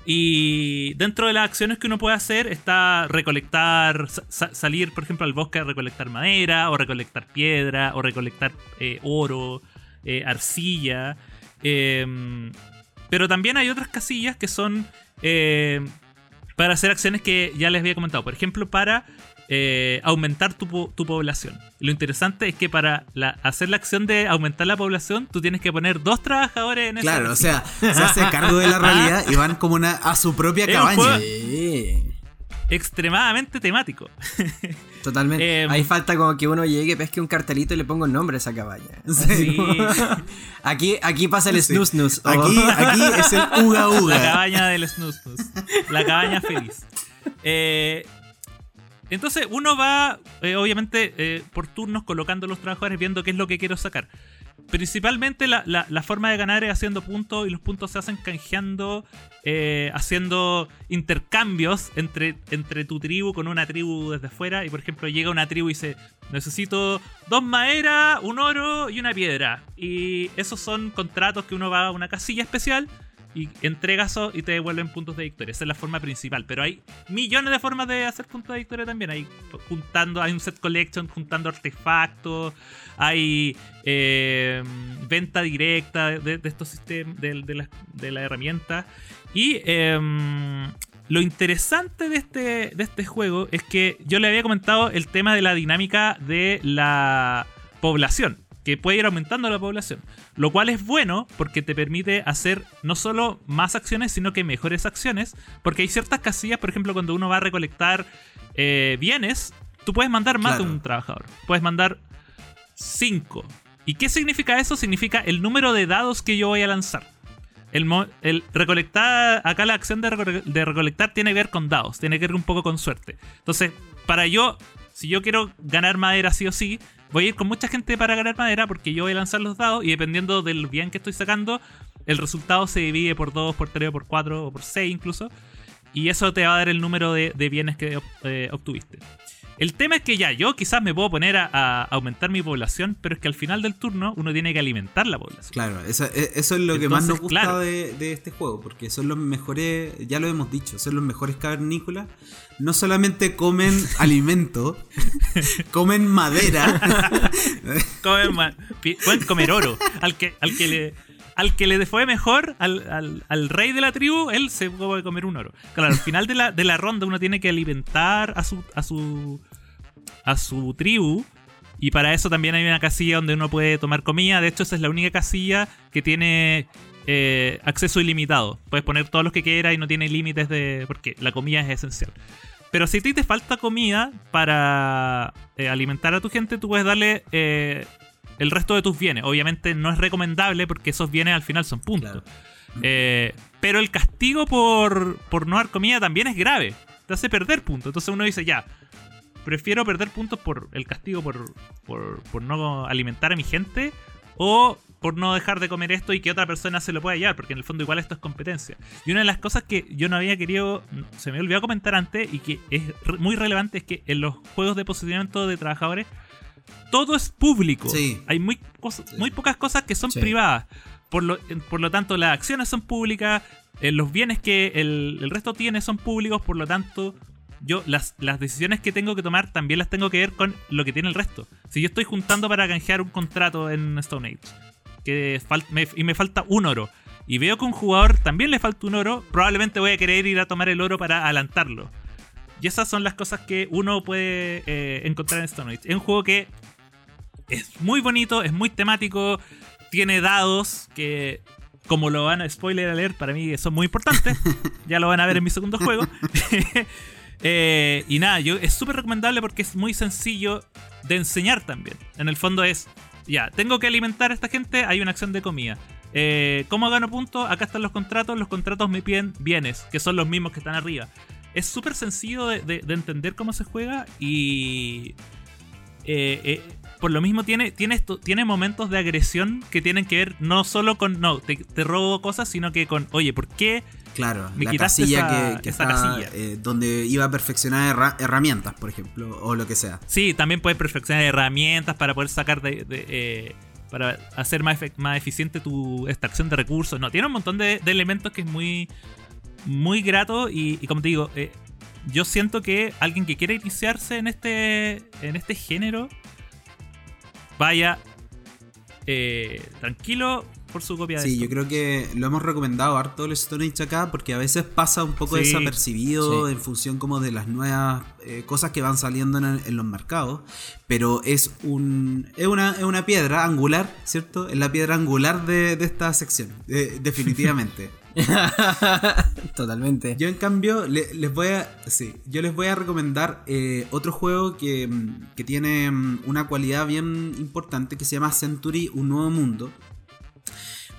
Y dentro de las acciones que uno puede hacer está recolectar, sa- salir por ejemplo al bosque a recolectar madera, o recolectar piedra, o recolectar eh, oro, arcilla. Pero también hay otras casillas que son eh, para hacer acciones que ya les había comentado. Por ejemplo, para eh, aumentar tu, po- tu población. Lo interesante es que para la- hacer la acción de aumentar la población, tú tienes que poner dos trabajadores en esa Claro, o sea, se hace cargo de la realidad y van como una, a su propia cabaña. Sí. Extremadamente temático. Totalmente. Em, Ahí falta como que uno llegue, pesque un cartelito y le ponga un nombre a esa cabaña. Sí. Aquí, aquí pasa el Sí. snus snus. Aquí, aquí es el uga La uga. cabaña del snus snus. La cabaña feliz. Eh, entonces uno va, eh, obviamente, eh, por turnos colocando los trabajadores, viendo qué es lo que quiero sacar. Principalmente la, la- forma de ganar es haciendo puntos y los puntos se hacen canjeando, eh, haciendo intercambios entre, entre tu tribu con una tribu desde afuera. Y por ejemplo llega una tribu y dice, necesito dos maderas, un oro y una piedra. Y esos son contratos que uno va a una casilla especial y entrega eso y te devuelven puntos de victoria. Esa es la forma principal. Pero hay millones de formas de hacer puntos de victoria también. Hay juntando, hay un set collection, juntando artefactos, hay eh, venta directa de, de estos sistemas, de, de la, de la herramienta. Y em, lo interesante de este, de este juego es que yo le había comentado el tema de la dinámica de la población. Que puede ir aumentando la población. Lo cual es bueno porque te permite hacer no solo más acciones, sino que mejores acciones. Porque hay ciertas casillas, por ejemplo, cuando uno va a recolectar eh, bienes, tú puedes mandar más Claro. de un trabajador. Puedes mandar 5. ¿Y qué significa eso? Significa el número de dados que yo voy a lanzar. El, recolectar, acá la acción de, reco- de recolectar tiene que ver con dados, tiene que ver un poco con suerte. Entonces, para yo, si yo quiero ganar madera sí o sí, voy a ir con mucha gente para ganar madera porque yo voy a lanzar los dados y dependiendo del bien que estoy sacando, el resultado se divide por 2, por 3, por 4 o por 6 incluso. Y eso te va a dar el número de, bienes que eh, obtuviste. El tema es que ya, yo quizás me puedo poner a, a aumentar mi población, pero es que al final del turno uno tiene que alimentar la población. Claro, eso, e- eso es lo que más nos gusta claro. de, de este juego, porque son los mejores, ya lo hemos dicho, son los mejores cavernícolas. No solamente comen alimento, comen madera. Comen ma- pueden comer oro. Al que, al que le. Al que le fue mejor, al, al- al rey de la tribu, él se puede comer un oro. Claro, al final de la, de la ronda uno tiene que alimentar a su, a su. A su tribu. Y para eso también hay una casilla donde uno puede tomar comida. De hecho, esa es la única casilla que tiene eh, acceso ilimitado. Puedes poner todos los que quieras y no tiene límites de. porque la comida es esencial. Pero si a ti te falta comida para eh, alimentar a tu gente, tú puedes darle eh, el resto de tus bienes. Obviamente no es recomendable porque esos bienes al final son puntos. Claro. Pero el castigo por, por no dar comida también es grave. Te hace perder puntos. Entonces uno dice, ya, prefiero perder puntos por el castigo por, por, por no alimentar a mi gente o por no dejar de comer esto y que otra persona se lo pueda llevar, porque en el fondo igual esto es competencia. Y una de las cosas que yo no había querido, se me olvidó comentar antes y que es muy relevante es que en los juegos de posicionamiento de trabajadores todo es público. Sí. Hay muy, cosas- muy pocas cosas que son Sí. privadas. Por lo, por lo tanto, las acciones son públicas, eh, los bienes que el, el resto tiene son públicos, por lo tanto, yo las, las decisiones que tengo que tomar también las tengo que ver con lo que tiene el resto. Si yo estoy juntando para canjear un contrato en Stone Age que me- y me falta un oro, y veo que un jugador también le falta un oro, probablemente voy a querer ir a tomar el oro para adelantarlo. Y esas son las cosas que uno puede eh, encontrar en Stone Age. Es un juego que es muy bonito, es muy temático, tiene dados que, como lo van a spoiler alert, para mí son muy importantes. ya lo van a ver en mi segundo juego. Eh, y nada, yo es súper recomendable porque es muy sencillo de enseñar también. En el fondo es, ya, tengo que alimentar a esta gente, hay una acción de comida. Eh, ¿Cómo gano puntos? Acá están los contratos, los contratos me piden bienes, que son los mismos que están arriba. Es súper sencillo de, entender cómo se juega y... Eh, eh, por lo mismo tiene, tiene, esto, tiene momentos de agresión que tienen que ver no solo con, no, te, te robo cosas, sino que con, oye, ¿por qué Claro, la casilla que, está, eh, donde iba a perfeccionar herramientas, por ejemplo, o lo que sea. Sí, también puedes perfeccionar herramientas para poder sacar de, eh, para hacer más, más eficiente tu extracción de recursos. No, tiene un montón de, elementos que es muy, muy grato y, como te digo, eh, yo siento que alguien que quiere iniciarse en este, en este género vaya tranquilo, por su copia Sí, yo creo que lo hemos recomendado harto el Stone Age acá porque a veces pasa un poco desapercibido en función como de las nuevas eh, cosas que van saliendo en, los mercados. Pero es un es una, es una piedra angular, ¿cierto? Es la piedra angular de, esta sección, definitivamente. Totalmente. Yo en cambio les voy a sí, yo les voy a recomendar eh, otro juego que, que tiene mm, una cualidad bien importante que se llama Century, un nuevo mundo.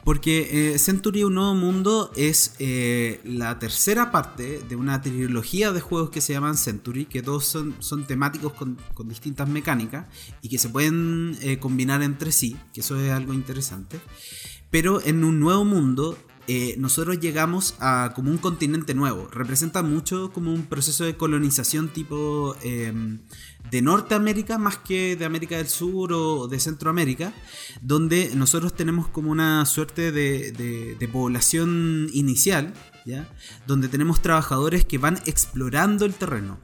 Porque eh, Century Un Nuevo Mundo es eh, la tercera parte de una trilogía de juegos que se llaman Century, que todos son, son temáticos con, distintas mecánicas y que se pueden eh, combinar entre sí, que eso es algo interesante. Pero en un nuevo mundo eh, nosotros llegamos a como un continente nuevo. Representa mucho como un proceso de colonización tipo em, de Norteamérica más que de América del Sur o de Centroamérica, donde nosotros tenemos como una suerte de, de población inicial, ¿ya? donde tenemos trabajadores que van explorando el terreno.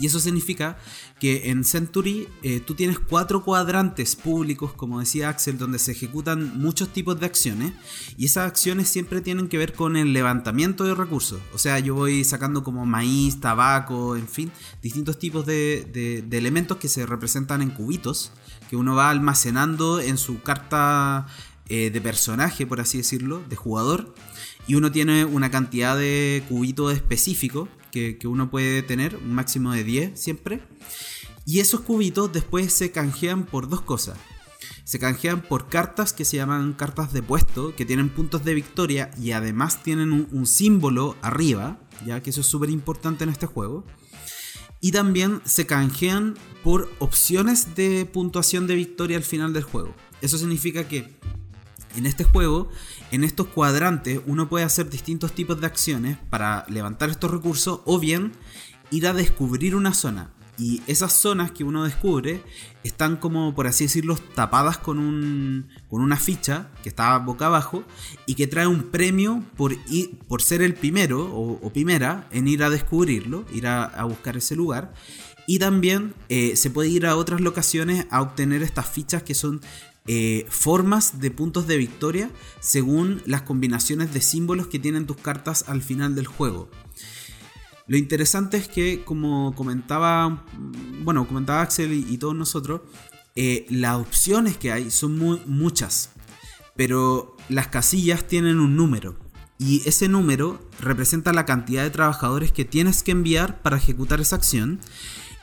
Y eso significa que en Century eh, tú tienes cuatro cuadrantes públicos, como decía Axel, donde se ejecutan muchos tipos de acciones. Y esas acciones siempre tienen que ver con el levantamiento de recursos. O sea, yo voy sacando como maíz, tabaco, en fin, distintos tipos de, elementos que se representan en cubitos, que uno va almacenando en su carta eh, de personaje, por así decirlo, de jugador. Y uno tiene una cantidad de cubitos específicos que, uno puede tener, un máximo de 10 siempre. Y esos cubitos después se canjean por dos cosas. Se canjean por cartas que se llaman cartas de puesto, que tienen puntos de victoria y además tienen un, símbolo arriba, ya que eso es súper importante en este juego. Y también se canjean por opciones de puntuación de victoria al final del juego. Eso significa que en este juego, en estos cuadrantes, uno puede hacer distintos tipos de acciones para levantar estos recursos o bien ir a descubrir una zona. Y esas zonas que uno descubre están como, por así decirlo, tapadas con, un, con una ficha que está boca abajo y que trae un premio por, por ser el primero o, primera en ir a descubrirlo, ir a, buscar ese lugar. Y también eh, se puede ir a otras locaciones a obtener estas fichas que son eh, formas de puntos de victoria según las combinaciones de símbolos que tienen tus cartas al final del juego. Lo interesante es que, como comentaba, bueno, comentaba Axel y, todos nosotros, eh, las opciones que hay son muy, muchas, pero las casillas tienen un número. Y ese número representa la cantidad de trabajadores que tienes que enviar para ejecutar esa acción.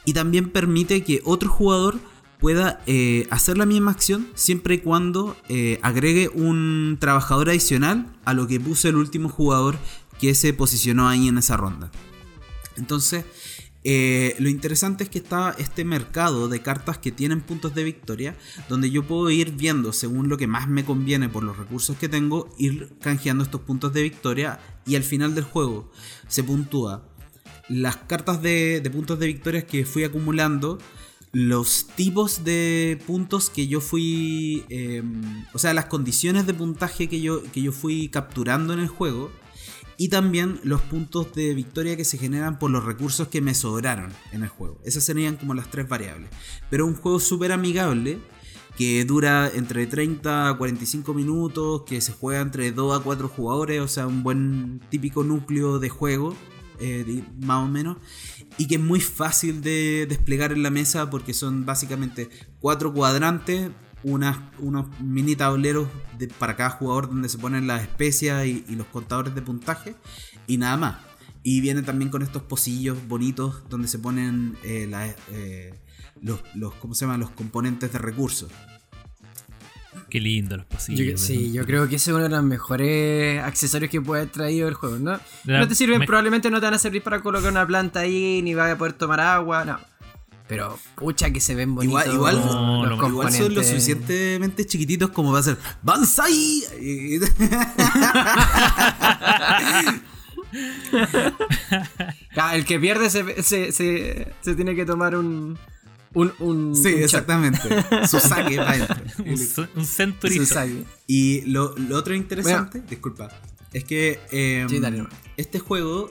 Y también permite que otro jugador pueda eh, hacer la misma acción siempre y cuando eh, agregue un trabajador adicional a lo que puso el último jugador que se posicionó ahí en esa ronda. Entonces, eh, lo interesante es que está este mercado de cartas que tienen puntos de victoria, donde yo puedo ir viendo según lo que más me conviene por los recursos que tengo, ir canjeando estos puntos de victoria y al final del juego se puntúa las cartas de, de puntos de victoria que fui acumulando los tipos de puntos que yo fui, em, o sea, las condiciones de puntaje que yo, que yo fui capturando en el juego y también los puntos de victoria que se generan por los recursos que me sobraron en el juego. Esas serían como las tres variables. Pero un juego súper amigable que dura entre 30 a 45 minutos, que se juega entre 2 a 4 jugadores, o sea, un buen típico núcleo de juego, eh, más o menos y que es muy fácil de desplegar en la mesa porque son básicamente cuatro cuadrantes, unas, unos mini tableros para cada jugador donde se ponen las especias y, los contadores de puntaje y nada más. Y viene también con estos pocillos bonitos donde se ponen eh, eh, los, los, ¿cómo se los componentes de recursos. Qué lindo los Yo- pasillos. sí, yo creo que ese es uno de los mejores accesorios que puede haber traído el juego, ¿no? La- no te sirven, me- probablemente no te van a servir para colocar una planta ahí, ni vas a poder tomar agua, no. Pero, pucha, que se ven bonitos. Igual, igual, No, los no, igual son lo suficientemente chiquititos como va a ser ¡Banzai! El que pierde se, se, se, se tiene que tomar un. Un, un, sí, un exactamente. Su saque va adentro. Un, un century. Y lo, lo otro interesante, disculpa, es que eh, Sí, dale nomás. este juego,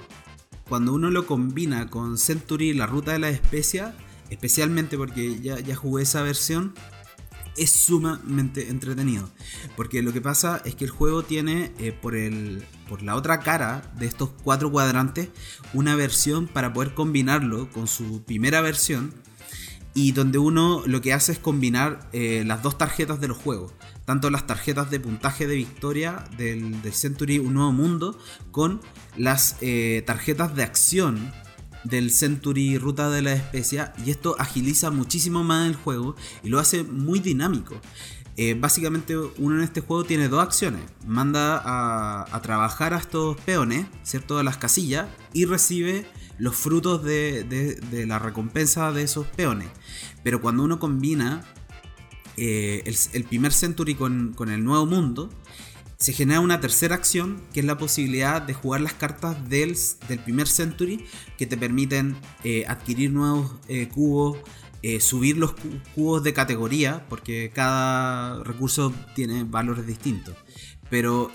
cuando uno lo combina con Century, la ruta de la especia, especialmente porque ya, ya jugué esa versión, es sumamente entretenido. Porque lo que pasa es que el juego tiene eh, por, el, por la otra cara de estos cuatro cuadrantes una versión para poder combinarlo con su primera versión y donde uno lo que hace es combinar eh, las dos tarjetas de los juegos. Tanto las tarjetas de puntaje de victoria del, del Century Un Nuevo Mundo con las eh, tarjetas de acción del Century Ruta de la Especia. Y esto agiliza muchísimo más el juego y lo hace muy dinámico. Eh, básicamente uno en este juego tiene dos acciones. Manda a, trabajar a estos peones, ¿cierto? A las casillas y recibe los frutos de, la recompensa de esos peones. Pero cuando uno combina eh, el, primer Century con, el nuevo mundo, se genera una tercera acción que es la posibilidad de jugar las cartas del, primer Century que te permiten eh, adquirir nuevos cubos, eh, subir los cu- cubos de categoría, porque cada recurso tiene valores distintos. Pero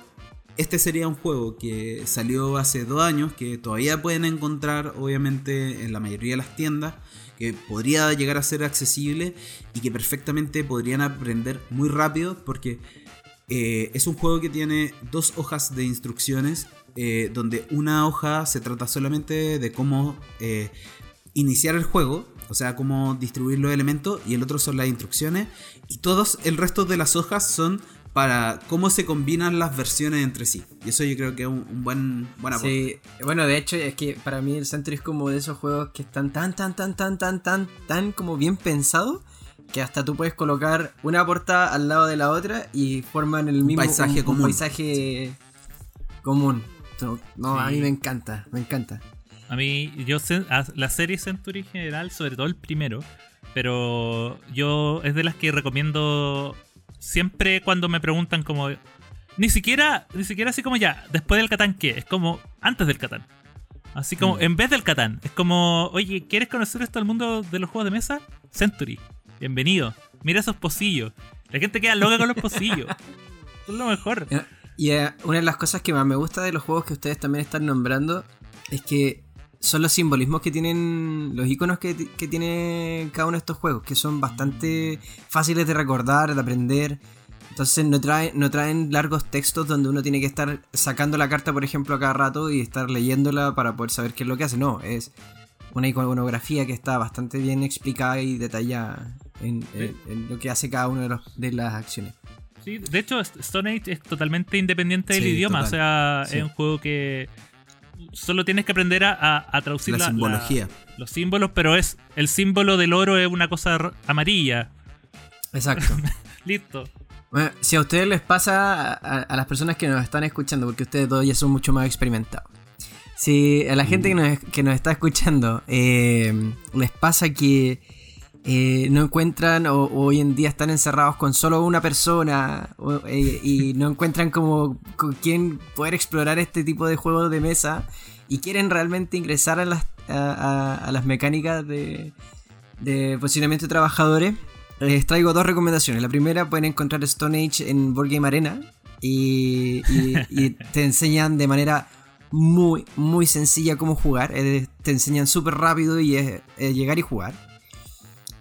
este sería un juego que salió hace dos años, que todavía pueden encontrar obviamente en la mayoría de las tiendas, que podría llegar a ser accesible y que perfectamente podrían aprender muy rápido porque eh, es un juego que tiene dos hojas de instrucciones, eh, donde una hoja se trata solamente de cómo iniciar el juego, o sea, cómo distribuir los elementos, y el otro son las instrucciones, y todos el resto de las hojas son para cómo se combinan las versiones entre sí. Y eso yo creo que es un, un buen, buen aporte. Sí, bueno, de hecho es que para mí el Century es como de esos juegos que están tan, tan, tan, tan, tan, tan, tan como bien pensados que hasta tú puedes colocar una portada al lado de la otra y forman el mismo paisaje un- un común. paisaje común. No, a mí me encanta, me encanta. A mí, yo sé, la serie Century en general, sobre todo el primero, pero yo es de las que recomiendo siempre cuando me preguntan como ni siquiera ni siquiera así como ya, después del Catán qué, es como antes del Catán. Así como Mm. en vez del Catán, es como, "Oye, ¿quieres conocer esto al mundo de los juegos de mesa? Century. Bienvenido. Mira esos pocillos. La gente queda loca con los pocillos. Es lo mejor. Y eh, una de las cosas que más me gusta de los juegos que ustedes también están nombrando es que son los simbolismos que tienen, los iconos que, que tiene cada uno de estos juegos, que son bastante fáciles de recordar, de aprender. Entonces no traen, no traen largos textos donde uno tiene que estar sacando la carta, por ejemplo, a cada rato y estar leyéndola para poder saber qué es lo que hace. No, es una iconografía que está bastante bien explicada y detallada en, en- en lo que hace cada una de, los- de las acciones. Sí, de hecho, Stone Age es totalmente independiente del Sí, idioma. total. O sea, Sí. es un juego que solo tienes que aprender a, a- a traducir La la- simbología. la- los símbolos, pero es el símbolo del oro es una cosa amarilla. Exacto. Listo. Bueno, si a ustedes les pasa, a, a- a las personas que nos están escuchando, porque ustedes dos ya son mucho más experimentados, si a la gente que nos, que nos está escuchando eh, les pasa que eh, no encuentran o, o hoy en día están encerrados con solo una persona o, eh, y no encuentran como con quién poder explorar este tipo de juegos de mesa y quieren realmente ingresar a las, a, a- a las mecánicas de, de posicionamiento de trabajadores, les traigo dos recomendaciones. La primera, pueden encontrar Stone Age en Board Game Arena y, y- y te enseñan de manera muy, muy sencilla cómo jugar. Eh, te enseñan súper rápido y es es llegar y jugar.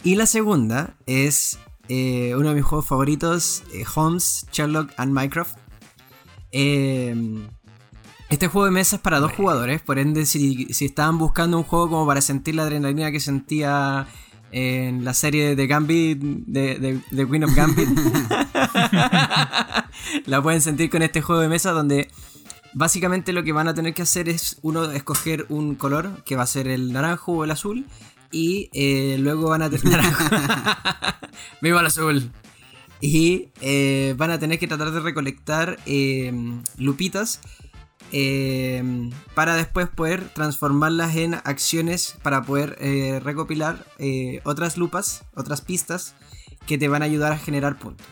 Y la segunda es eh, uno de mis juegos favoritos, eh, Holmes, Sherlock and Minecraft. Eh, este juego de mesa es para dos jugadores, por ende si, si estaban buscando un juego como para sentir la adrenalina que sentía en la serie de Gambit, de, de- de Queen of Gambit, la pueden sentir con este juego de mesa donde básicamente lo que van a tener que hacer es uno escoger un color, que va a ser el naranjo o el azul, y eh, luego van a tener... ¡Viva el azul! Y eh, van a tener que tratar de recolectar eh, lupitas para después poder transformarlas en acciones para poder recopilar otras lupas, otras pistas que te van a ayudar a generar puntos.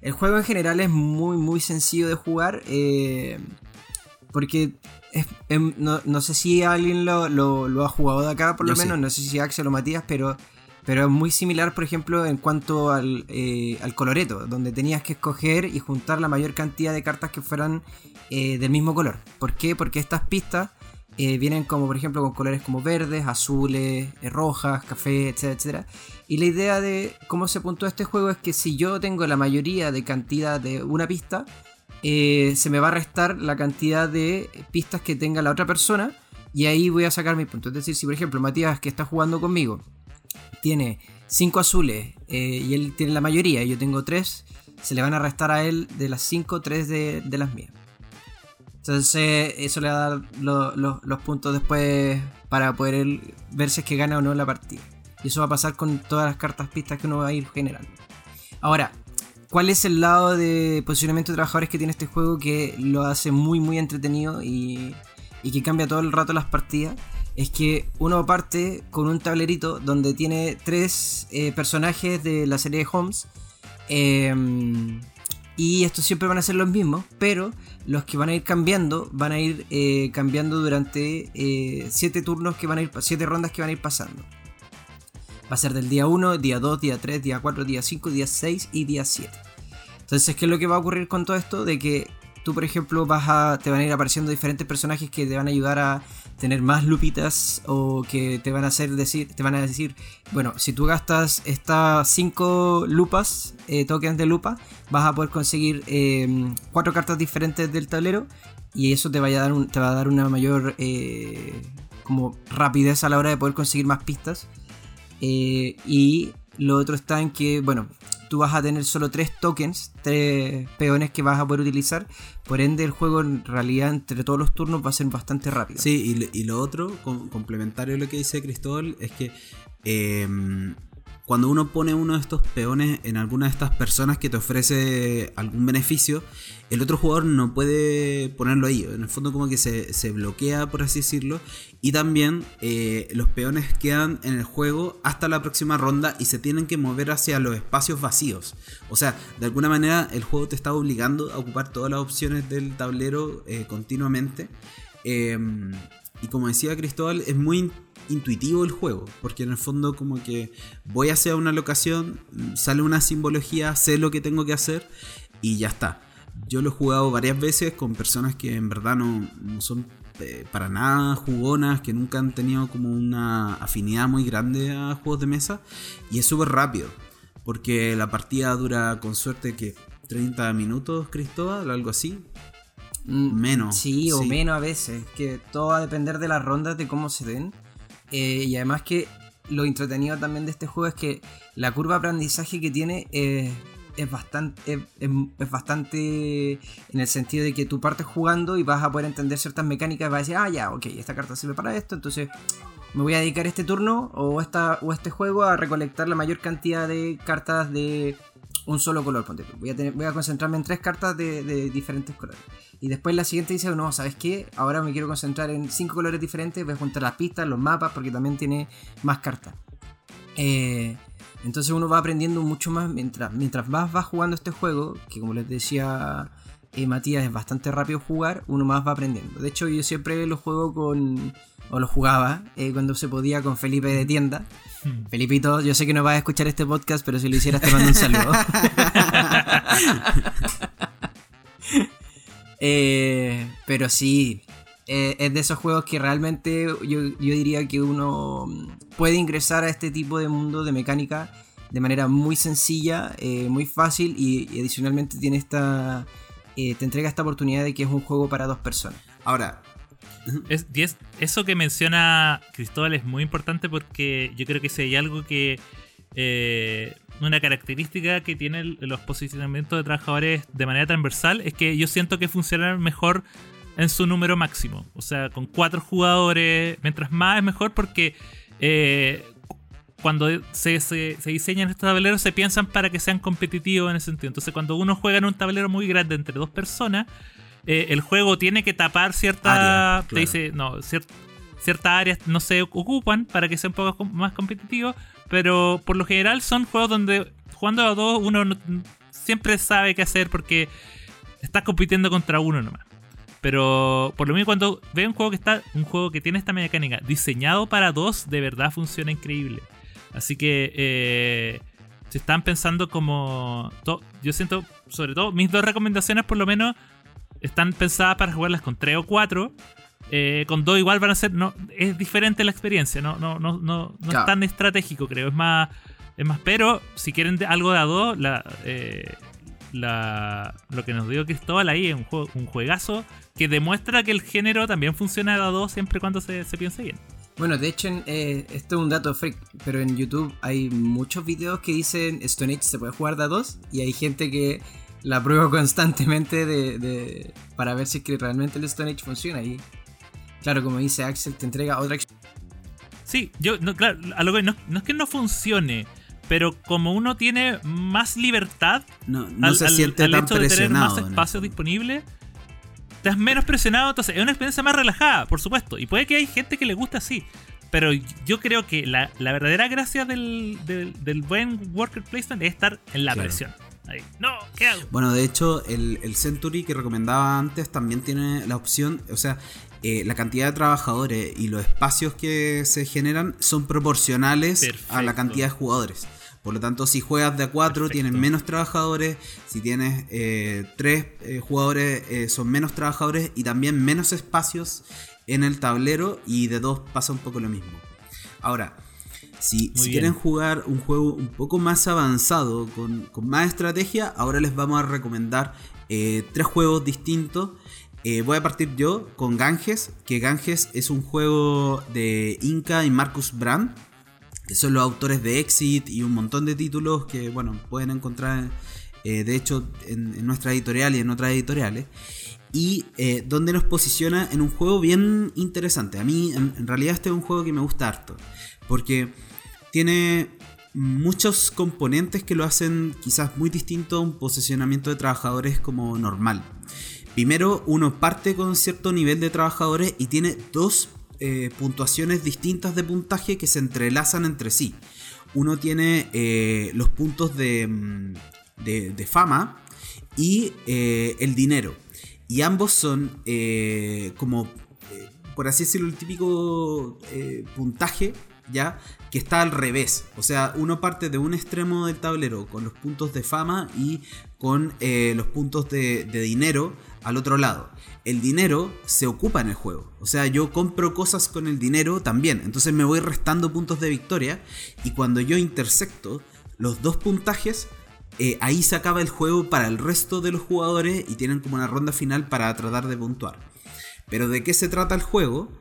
El juego en general es muy muy sencillo de jugar porque es- em, no, no sé si alguien lo, lo- lo ha jugado de acá por lo Yo sí. menos, no sé si Axel o Matías, pero, pero es muy similar por ejemplo en cuanto al, eh, al coloreto, donde tenías que escoger y juntar la mayor cantidad de cartas que fueran eh, del mismo color. ¿Por qué? Porque estas pistas eh, vienen como por ejemplo con colores como verdes, azules, eh, rojas, café, etcétera, etcétera. Y la idea de cómo se puntúa este juego es que si yo tengo la mayoría de cantidad de una pista, eh, se me va a restar la cantidad de pistas que tenga la otra persona y ahí voy a sacar mi punto. Es decir, si por ejemplo Matías que está jugando conmigo tiene 5 azules eh, y él tiene la mayoría y yo tengo 3, se le van a restar a él de las 5, 3 de, las mías. Entonces eso le va a dar lo- lo- los puntos después para poder ver si es que gana o no la partida. Y eso va a pasar con todas las cartas pistas que uno va a ir generando. Ahora, ¿cuál es el lado de posicionamiento de trabajadores que tiene este juego que lo hace muy muy entretenido y, y que cambia todo el rato las partidas? Es que uno parte con un tablerito donde tiene tres eh, personajes de la serie de Holmes. eh, y estos siempre van a ser los mismos, pero los que van a ir cambiando van a ir eh, cambiando durante 7 turnos que van a ir, 7 rondas que van a ir pasando. Va a ser del día 1, día 2, día 3, día 4, día 5, día 6 y día 7. Entonces, ¿qué es lo que va a ocurrir con todo esto? De que tú, por ejemplo, vas a, te van a ir apareciendo diferentes personajes que te van a ayudar a tener más lupitas o que te van a hacer decir, te van a decir, bueno, si tú gastas estas 5 lupas, eh, tokens de lupa, vas a poder conseguir 4 cartas diferentes del tablero y eso te, vaya a dar un- te va a dar una mayor eh, como rapidez a la hora de poder conseguir más pistas. Eh, y lo otro está en que, bueno, tú vas a tener solo tres tokens, tres peones que vas a poder utilizar. Por ende, el juego en realidad entre todos los turnos va a ser bastante rápido. Sí, y, y lo otro, com- complementario a lo que dice Cristóbal, es que em, cuando uno pone uno de estos peones en alguna de estas personas que te ofrece algún beneficio, el otro jugador no puede ponerlo ahí. En el fondo como que se, se bloquea, por así decirlo. Y también eh, los peones quedan en el juego hasta la próxima ronda y se tienen que mover hacia los espacios vacíos. O sea, de alguna manera el juego te está obligando a ocupar todas las opciones del tablero eh, continuamente. Eh, y como decía Cristóbal, es muy in- intuitivo el juego, porque en el fondo como que voy hacia una locación, sale una simbología, sé lo que tengo que hacer y ya está. Yo lo he jugado varias veces con personas que en verdad no, no son eh, para nada jugonas, que nunca han tenido como una afinidad muy grande a juegos de mesa y es súper rápido, porque la partida dura con suerte que 30 minutos, Cristóbal, algo así. Mm, Menos, Sí, o sí. menos a veces. Que todo va a depender de las rondas, de cómo se den. Eh, y además que lo entretenido también de este juego es que la curva de aprendizaje que tiene eh, es bastante es bastante en el sentido de que tú partes jugando y vas a poder entender ciertas mecánicas vas a decir ah ya ok esta carta sirve para esto entonces me voy a dedicar este turno o esta o este juego a recolectar la mayor cantidad de cartas de un solo color ponte voy a concentrarme en tres cartas de, de diferentes colores y después la siguiente dice no sabes qué ahora me quiero concentrar en cinco colores diferentes voy a juntar las pistas los mapas porque también tiene más cartas eh, entonces uno va aprendiendo mucho más mientras, mientras más va jugando este juego, que como les decía eh, Matías es bastante rápido jugar, uno más va aprendiendo. De hecho yo siempre lo juego con, o lo jugaba eh, cuando se podía con Felipe de tienda. Felipito, yo sé que no vas a escuchar este podcast, pero si lo hicieras te mando un saludo. Eh, pero sí, eh, es de esos juegos que realmente yo, yo diría que uno puede ingresar a este tipo de mundo de mecánica de manera muy sencilla, eh, muy fácil y, y adicionalmente tiene esta... eh, te entrega esta oportunidad de que es un juego para dos personas. Ahora, Eso que menciona Cristóbal es muy importante porque yo creo que si hay algo que. eh, una característica que tienen los posicionamientos de trabajadores de manera transversal es que yo siento que funcionan mejor en su número máximo. O sea, con cuatro jugadores, mientras más es mejor porque eh, cuando se, se, diseñan estos tableros se piensan para que sean competitivos en ese sentido. Entonces cuando uno juega en un tablero muy grande entre dos personas, eh, el juego tiene que tapar cierta... Te dice, no, ciertas áreas no se ocupan para que sea un poco más competitivo, pero por lo general son juegos donde jugando a dos uno siempre sabe qué hacer porque estás compitiendo contra uno nomás. Pero por lo mismo cuando veo un juego que está un juego que tiene esta mecánica diseñado para dos, de verdad funciona increíble. Así que eh, si están pensando como yo siento sobre todo mis dos recomendaciones por lo menos están pensadas para jugarlas con tres o cuatro. Eh, con dos igual van a ser no es diferente la experiencia, no no no no, no es tan estratégico creo, es más es más, pero si quieren algo de a dos, la, eh, la, lo que nos dio Cristóbal ahí es un, juego, un juegazo que demuestra que el género también funciona de a dos siempre y cuando se, se piense bien. Bueno, de hecho, eh, esto es un dato freak, pero en YouTube hay muchos videos que dicen Stone Age se puede jugar de a dos y hay gente que la prueba constantemente de, para ver si es que realmente el Stone Age funciona. Y claro, como dice Axel, te entrega otra Sí, yo, no, claro, a lo que no, no es que no funcione, pero como uno tiene más libertad no, al, se siente tan hecho de tener más espacio disponible, has menos presionado, entonces es una experiencia más relajada, por supuesto. Y puede que hay gente que le guste así. Pero yo creo que la, verdadera gracia del, buen worker placement es estar en la presión. No, ¿qué hago? Bueno, de hecho, el, el, Century que recomendaba antes también tiene la opción, o sea, eh, la cantidad de trabajadores y los espacios que se generan son proporcionales a la cantidad de jugadores. Por lo tanto, si juegas de a 4 tienen menos trabajadores, si tienes 3 eh, eh, jugadores son menos trabajadores y también menos espacios en el tablero y de 2 pasa un poco lo mismo. Ahora, si, quieren jugar un juego un poco más avanzado, con, más estrategia, ahora les vamos a recomendar tres juegos distintos. voy a partir yo con Ganges, que Ganges es un juego de Inca y Marcus Brand que son los autores de Exit y un montón de títulos que, bueno, pueden encontrar, eh, de hecho, en, nuestra editorial y en otras editoriales. Y eh, donde nos posiciona en un juego bien interesante. A mí, en, realidad, este es un juego que me gusta harto. Porque tiene muchos componentes que lo hacen quizás muy distinto a un posicionamiento de trabajadores como normal. Primero, uno parte con cierto nivel de trabajadores y tiene dos eh, puntuaciones distintas de puntaje que se entrelazan entre sí. Uno tiene eh, los puntos de, mm, de, fama y eh, el dinero. Y ambos son como, por así decirlo, el típico puntaje, ¿ya? Que está al revés. O sea, uno parte de un extremo del tablero con los puntos de fama y con los puntos de, de dinero al otro lado el dinero se ocupa en el juego. O sea, yo compro cosas con el dinero también. Entonces me voy restando puntos de victoria. Y cuando yo intersecto los dos puntajes, eh, ahí se acaba el juego para el resto de los jugadores y tienen como una ronda final para tratar de puntuar. Pero ¿de qué se trata el juego?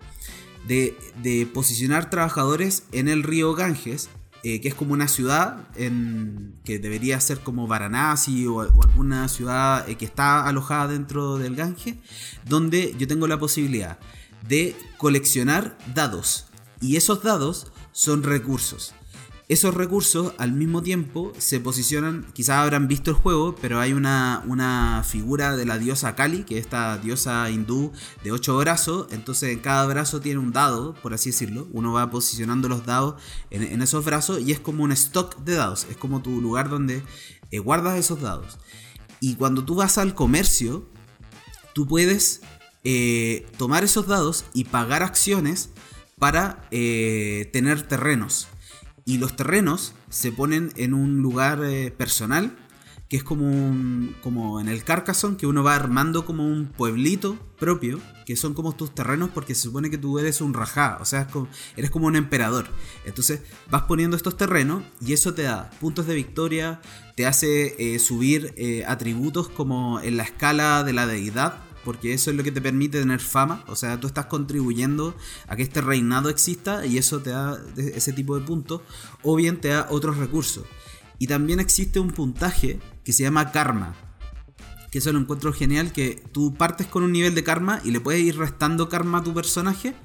De, posicionar trabajadores en el río Ganges eh, que es como una ciudad que debería ser como Varanasi o, alguna ciudad eh, que está alojada dentro del Gange, donde yo tengo la posibilidad de coleccionar dados. Y esos dados son recursos. Esos recursos al mismo tiempo se posicionan, quizás habrán visto el juego, pero hay una, una figura de la diosa Kali, que es esta diosa hindú de ocho brazos, entonces en cada brazo tiene un dado, por así decirlo, uno va posicionando los dados en, esos brazos y es como un stock de dados, es como tu lugar donde eh, guardas esos dados. Y cuando tú vas al comercio, tú puedes eh, tomar esos dados y pagar acciones para eh, tener terrenos. Y los terrenos se ponen en un lugar eh, personal, que es como, un, como en el Carcassonne, que uno va armando como un pueblito propio, que son como tus terrenos porque se supone que tú eres un rajá, o sea, eres como un emperador. Entonces vas poniendo estos terrenos y eso te da puntos de victoria, te hace eh, subir eh, atributos como en la escala de la deidad, porque eso es lo que te permite tener fama, o sea, tú estás contribuyendo a que este reinado exista y eso te da ese tipo de puntos, o bien te da otros recursos. Y también existe un puntaje que se llama karma, que eso lo encuentro genial, que tú partes con un nivel de karma y le puedes ir restando karma a tu personaje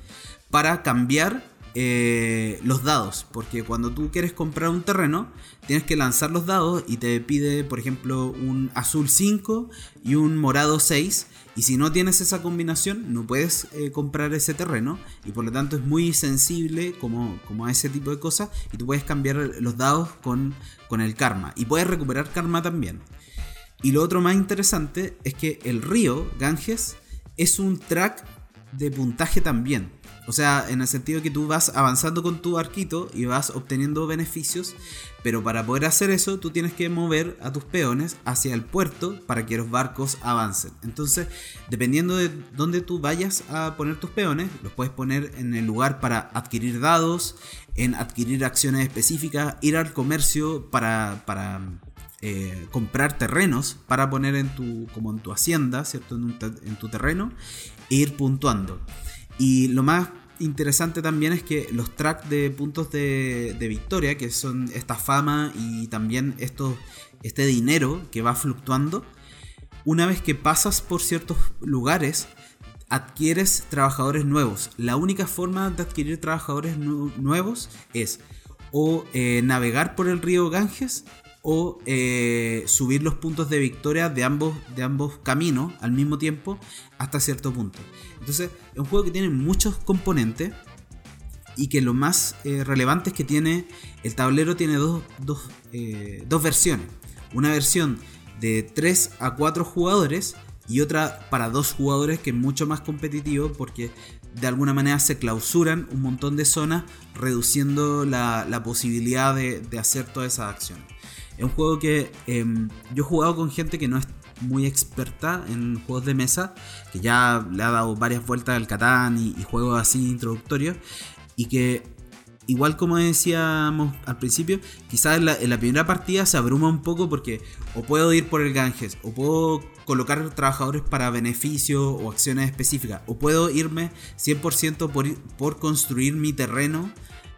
para cambiar eh, los dados. Porque cuando tú quieres comprar un terreno, tienes que lanzar los dados y te pide, por ejemplo, un azul 5 y un morado 6. Y si no tienes esa combinación, no puedes eh, comprar ese terreno. Y por lo tanto es muy sensible como, a ese tipo de cosas. Y tú puedes cambiar los dados con el karma. Y puedes recuperar karma también. Y lo otro más interesante es que el río Ganges es un track de puntaje también. O sea, en el sentido que tú vas avanzando con tu arquito y vas obteniendo beneficios, pero para poder hacer eso tú tienes que mover a tus peones hacia el puerto para que los barcos avancen. Entonces, dependiendo de dónde tú vayas a poner tus peones, los puedes poner en el lugar para adquirir dados, en adquirir acciones específicas, ir al comercio para, para eh, comprar terrenos para poner en tu, como en tu hacienda, ¿cierto? En, en tu terreno e ir puntuando. Y lo más interesante también es que los tracks de puntos de, victoria, que son esta fama y también esto, este dinero que va fluctuando, una vez que pasas por ciertos lugares, adquieres trabajadores nuevos. La única forma de adquirir trabajadores nuevos es o eh, navegar por el río Ganges o eh, subir los puntos de victoria de ambos, de ambos caminos al mismo tiempo hasta cierto punto. Entonces es un juego que tiene muchos componentes y que lo más eh, relevante es que tiene el tablero tiene dos, eh, dos versiones. Una versión de 3 a 4 jugadores y otra para dos jugadores que es mucho más competitivo porque de alguna manera se clausuran un montón de zonas reduciendo la, posibilidad de, de hacer todas esas acciones. Es un juego que em, yo he jugado con gente que no es muy experta en juegos de mesa, que ya le ha dado varias vueltas al Catán y, juegos así introductorios, y que igual como decíamos al principio, quizás en la, primera partida se abruma un poco porque o puedo ir por el Ganges, o puedo colocar trabajadores para beneficio o acciones específicas, o puedo irme 100% por, por construir mi terreno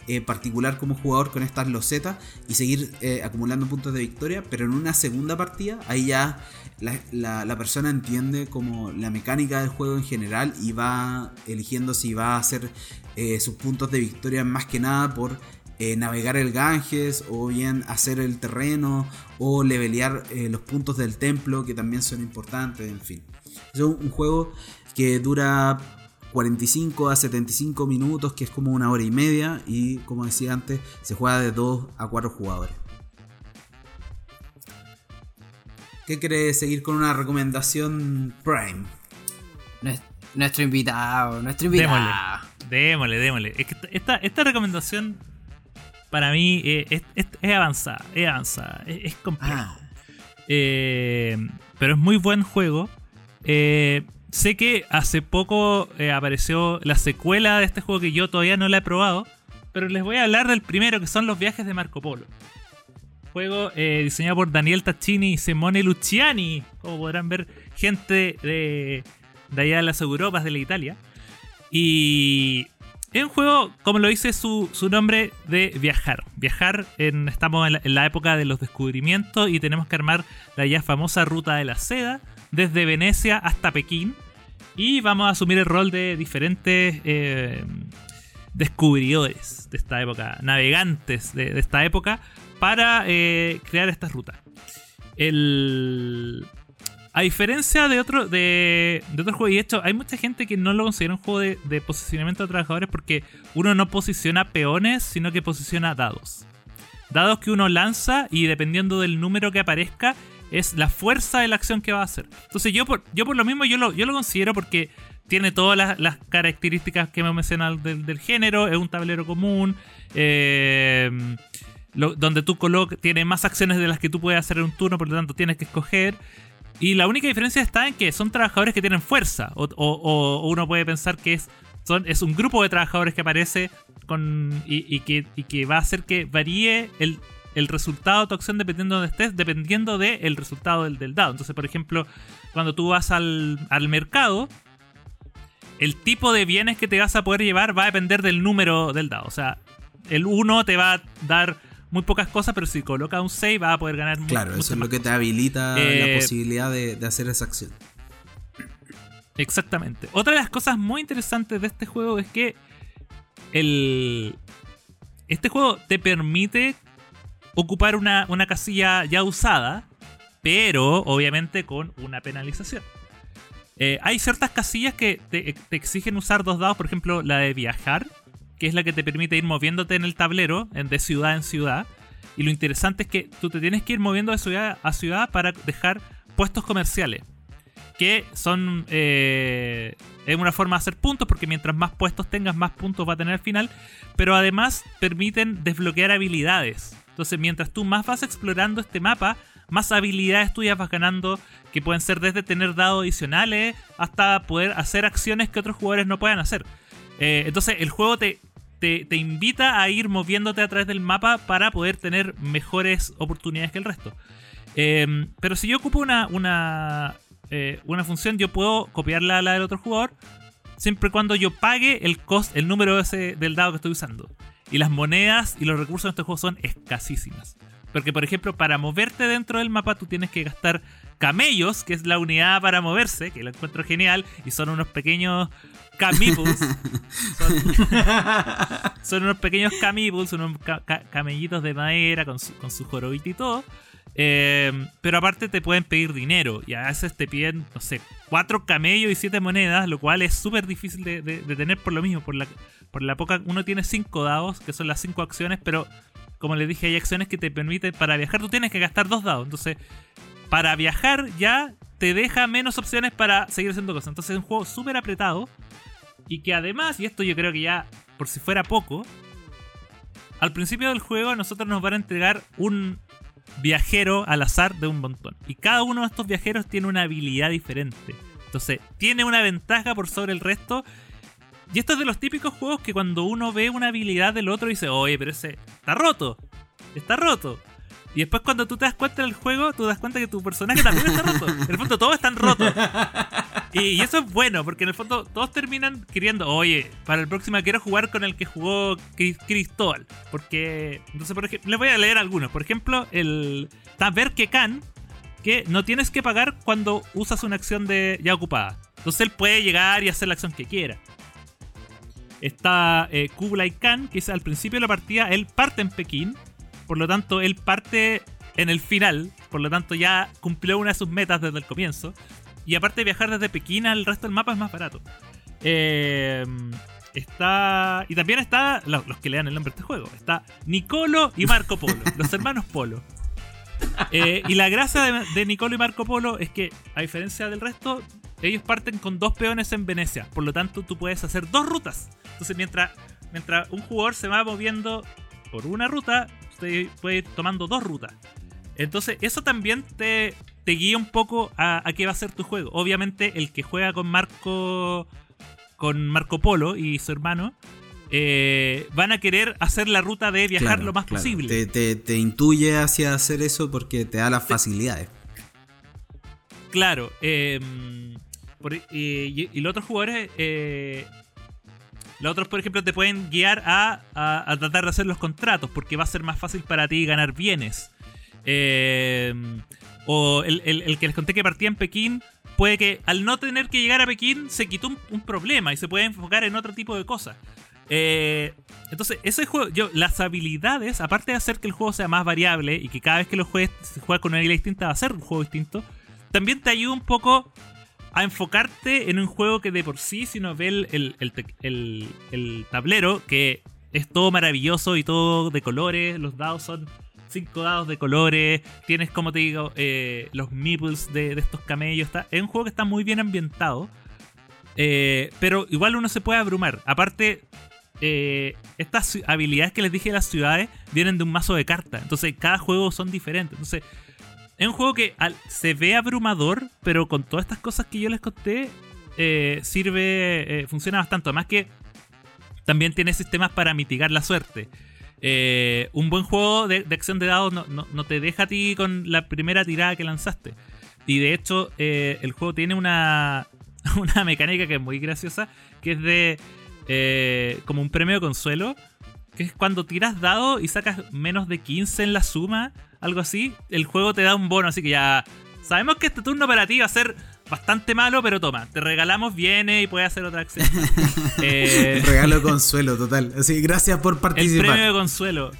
eh, particular como jugador con estas losetas y seguir eh, acumulando puntos de victoria, pero en una segunda partida ahí ya la, persona entiende como la mecánica del juego en general y va eligiendo si va a hacer eh, sus puntos de victoria más que nada por navegar el Ganges o bien hacer el terreno o levelear los puntos del templo que también son importantes, en fin. Es un juego que dura 45 a 75 minutos, que es como una hora y media, y como decía antes, se juega de 2 a 4 jugadores. ¿Qué quiere seguir con una recomendación Prime? Nuestro invitado, nuestro invitado. Démosle, démosle, Es que esta, esta recomendación para mí es, avanzada, es avanzada, es, complejo. Ah. Eh, pero es muy buen juego. Eh, Sé que hace poco eh, apareció la secuela de este juego que yo todavía no la he probado, pero les voy a hablar del primero, que son los viajes de Marco Polo. Juego eh, diseñado por Daniel Taccini y Simone Luciani, como podrán ver, gente de, allá de las Europas, de la Italia. Y es un juego, como lo dice su, nombre, de viajar. Viajar, estamos en la, época de los descubrimientos y tenemos que armar la ya famosa ruta de la seda, desde Venecia hasta Pekín. Y vamos a asumir el rol de diferentes eh, descubridores de esta época, navegantes de, esta época, para eh, crear esta ruta. El... A diferencia de otro, de, otro juego, y de hecho hay mucha gente que no lo considera un juego de, posicionamiento de trabajadores porque uno no posiciona peones, sino que posiciona dados. Dados que uno lanza y dependiendo del número que aparezca, es la fuerza de la acción que va a hacer. Entonces yo por, yo por lo mismo yo lo, yo lo considero porque tiene todas las, características que me mencionan del, del género, es un tablero común, eh, donde tú colocas, tiene más acciones de las que tú puedes hacer en un turno, por lo tanto tienes que escoger. Y la única diferencia está en que son trabajadores que tienen fuerza, o, uno puede pensar que es, son, es un grupo de trabajadores que aparece con, y, que, y que va a hacer que varíe el, el resultado de tu acción dependiendo de donde estés, dependiendo del resultado del, dado. Entonces, por ejemplo, cuando tú vas al, mercado, el tipo de bienes que te vas a poder llevar va a depender del número del dado. O sea, el 1 te va a dar muy pocas cosas, pero si colocas un save vas a poder ganar Claro, eso es lo que te habilita Eh, la posibilidad de, de hacer esa acción. Exactamente. Otra de las cosas muy interesantes de este juego es que el. Este juego te permite ocupar una, una casilla ya usada, pero obviamente con una penalización. Eh, hay ciertas casillas que te, te exigen usar dos dados, por ejemplo, la de viajar, que es la que te permite ir moviéndote en el tablero de ciudad en ciudad. Y lo interesante es que tú te tienes que ir moviendo de ciudad a ciudad para dejar puestos comerciales. Que son. eh, es una forma de hacer puntos, porque mientras más puestos tengas, más puntos va a tener al final. Pero además permiten desbloquear habilidades. Entonces, mientras tú más vas explorando este mapa, más habilidades tuyas vas ganando. Que pueden ser desde tener dados adicionales hasta poder hacer acciones que otros jugadores no puedan hacer. Eh, entonces, el juego te, te, te invita a ir moviéndote a través del mapa para poder tener mejores oportunidades que el resto. Eh, pero si yo ocupo una, una, eh, una función, yo puedo copiarla a la del otro jugador siempre y cuando yo pague el cost, el número ese del dado que estoy usando. Y las monedas y los recursos de este juego son escasísimas. Porque, por ejemplo, para moverte dentro del mapa tú tienes que gastar camellos, que es la unidad para moverse, que lo encuentro genial, y son unos pequeños camibus. son, son unos pequeños camibus, unos ca- ca- camellitos de madera con su, con su jorobito y todo. Eh, pero aparte te pueden pedir dinero y a veces te piden, no sé, cuatro camellos y siete monedas, lo cual es súper difícil de, de- tener por lo mismo, por la, por la poca... Uno tiene cinco dados, que son las cinco acciones, pero como les dije, hay acciones que te permiten, para viajar tú tienes que gastar dos dados, entonces para viajar ya te deja menos opciones para seguir haciendo cosas, entonces es un juego súper apretado y que además, y esto yo creo que ya por si fuera poco, al principio del juego nosotros nos van a entregar un viajero al azar de un montón. Y cada uno de estos viajeros tiene una habilidad diferente. Entonces, tiene una ventaja por sobre el resto. Y esto es de los típicos juegos que cuando uno ve una habilidad del otro dice, oye, pero ese está roto. Está roto. Y después cuando tú te das cuenta del juego, tú das cuenta que tu personaje también está roto. En el fondo todos están rotos. Y, eso es bueno, porque en el fondo todos terminan queriendo, oye, para el próximo quiero jugar con el que jugó Cri- Cristóbal. Porque, entonces, por ejemplo, les voy a leer algunos. Por ejemplo, el Taber Khan, que no tienes que pagar cuando usas una acción de ya ocupada. Entonces él puede llegar y hacer la acción que quiera. Está eh, Kublai Khan, que es al principio de la partida, él parte en Pekín. Por lo tanto, él parte en el final. Por lo tanto, ya cumplió una de sus metas desde el comienzo. Y aparte de viajar desde Pekín al resto del mapa es más barato. Eh, está. Y también está. Los, los que lean el nombre de este juego. Está Nicolo y Marco Polo. los hermanos Polo. Eh, y la gracia de, de Nicolo y Marco Polo es que, a diferencia del resto, ellos parten con dos peones en Venecia. Por lo tanto, tú puedes hacer dos rutas. Entonces, mientras, mientras un jugador se va moviendo por una ruta, usted puede ir tomando dos rutas. Entonces, eso también te, te guía un poco a, a qué va a ser tu juego. Obviamente, el que juega con Marco. con Marco Polo y su hermano. eh, van a querer hacer la ruta de viajar Claro, lo más claro. posible. Te, te- te intuye hacia hacer eso porque te da las facilidades. Claro. eh, por- y, y- y los otros jugadores. eh, los otros, por ejemplo, te pueden guiar a, a- a tratar de hacer los contratos. Porque va a ser más fácil para ti ganar bienes. Eh, o el, el- que les conté que partía en Pekín. Puede que al no tener que llegar a Pekín se quitó un, problema y se puede enfocar en otro tipo de cosas. Eh, entonces, ese juego, yo, las habilidades, aparte de hacer que el juego sea más variable y que cada vez que lo juegues, se con una habilidad distinta, va a ser un juego distinto, también te ayuda un poco a enfocarte en un juego que de por sí, si uno ve el, el- el tablero, que es todo maravilloso y todo de colores, los dados son cinco dados de colores, tienes como te digo, eh, los meeples de, estos camellos, está, es un juego que está muy bien ambientado, eh, pero igual uno se puede abrumar. Aparte, eh, estas habilidades que les dije de las ciudades vienen de un mazo de cartas. Entonces, cada juego son diferentes. Entonces, es un juego que se ve abrumador, pero con todas estas cosas que yo les conté, sirve, funciona bastante. Además que también tiene sistemas para mitigar la suerte. Eh, un buen juego de, acción de dados no, no- no te deja a ti con la primera tirada que lanzaste. Y de hecho, eh, el juego tiene una, una mecánica que es muy graciosa, que es de eh, como un premio consuelo. que es cuando tiras dado y sacas menos de 15 en la suma, algo así, el juego te da un bono, así que ya sabemos que este turno para ti va a ser bastante malo, pero toma, te regalamos, viene y puedes hacer otra acción. eh, regalo consuelo, total. Así, gracias por participar. El premio de consuelo.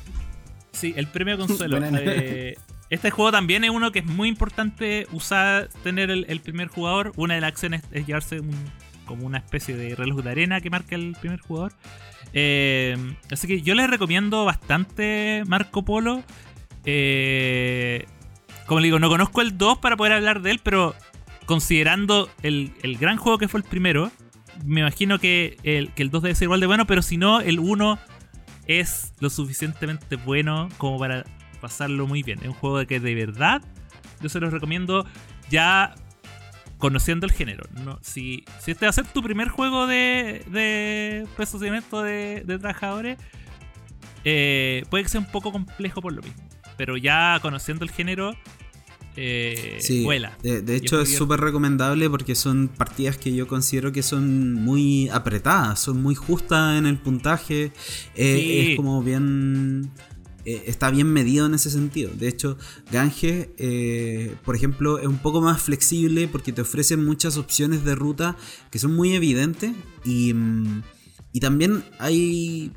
Sí, el premio de consuelo. eh, este juego también es uno que es muy importante usar, tener el, el primer jugador. Una de las acciones es llevarse un, como una especie de reloj de arena que marca el primer jugador. Eh, así que yo les recomiendo bastante Marco Polo. Eh, como le digo, no conozco el 2 para poder hablar de él, pero considerando el, el, gran juego que fue el primero, me imagino que el, que el 2 debe ser igual de bueno, pero si no, el 1 es lo suficientemente bueno como para pasarlo muy bien. Es un juego que de verdad yo se los recomiendo ya conociendo el género. No, si, si este va a ser tu primer juego de, de posicionamiento de, de trabajadores, eh, puede que sea un poco complejo por lo mismo. Pero ya conociendo el género, eh, sí, vuela. De, de hecho, es súper recomendable porque son partidas que yo considero que son muy apretadas, son muy justas en el puntaje. Eh, sí. Es como bien. Eh, está bien medido en ese sentido. De hecho, Gange, eh, por ejemplo, es un poco más flexible porque te ofrece muchas opciones de ruta que son muy evidentes y, y también hay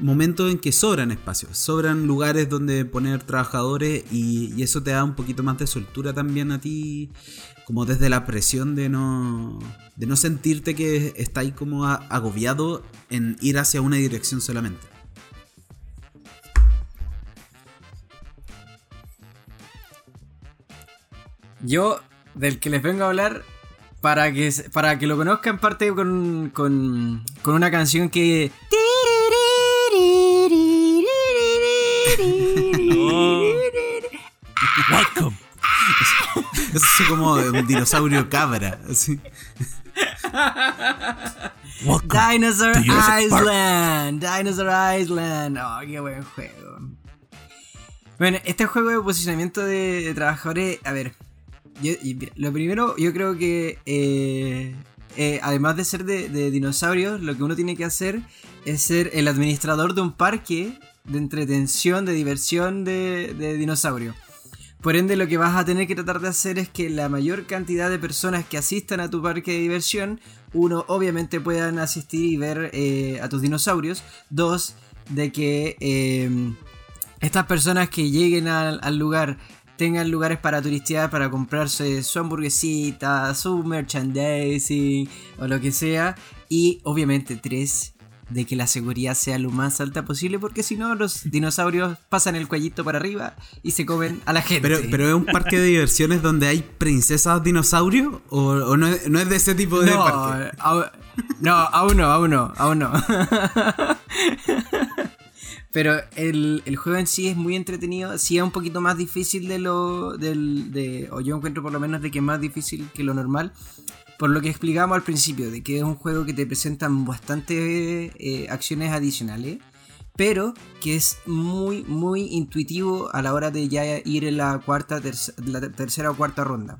momentos en que sobran espacios, sobran lugares donde poner trabajadores y, eso te da un poquito más de soltura también a ti, como desde la presión de no, de no sentirte que está ahí como agobiado en ir hacia una dirección solamente. Yo, del que les vengo a hablar, para que, para que lo conozcan, parte con, con, con una canción que... Welcome. Eso es como un dinosaurio cabra. Así. Dinosaur Island. Dinosaur Island. Oh, qué buen juego. Bueno, este juego de posicionamiento de, de trabajadores, a ver, yo, lo primero, yo creo que eh, eh, además de ser de, de, dinosaurios, lo que uno tiene que hacer es ser el administrador de un parque de entretención, de diversión de, de dinosaurios. Por ende, lo que vas a tener que tratar de hacer es que la mayor cantidad de personas que asistan a tu parque de diversión, uno, obviamente puedan asistir y ver eh, a tus dinosaurios. Dos, de que eh, estas personas que lleguen al, al lugar tengan lugares para turistear, para comprarse su hamburguesita, su merchandising o lo que sea. Y obviamente tres, de que la seguridad sea lo más alta posible, porque si no los dinosaurios pasan el cuellito para arriba y se comen a la gente. Pero, pero es un parque de diversiones donde hay princesas dinosaurios o, o no, es, no, es, de ese tipo de no, parque. A, no, aún no, aún no, aún no. Pero el, el, juego en sí es muy entretenido. Sí es un poquito más difícil de lo. Del, de, o yo encuentro por lo menos de que es más difícil que lo normal. Por lo que explicábamos al principio, de que es un juego que te presentan bastantes eh, acciones adicionales. Pero que es muy, muy intuitivo a la hora de ya ir en la cuarta, terc la tercera o cuarta ronda.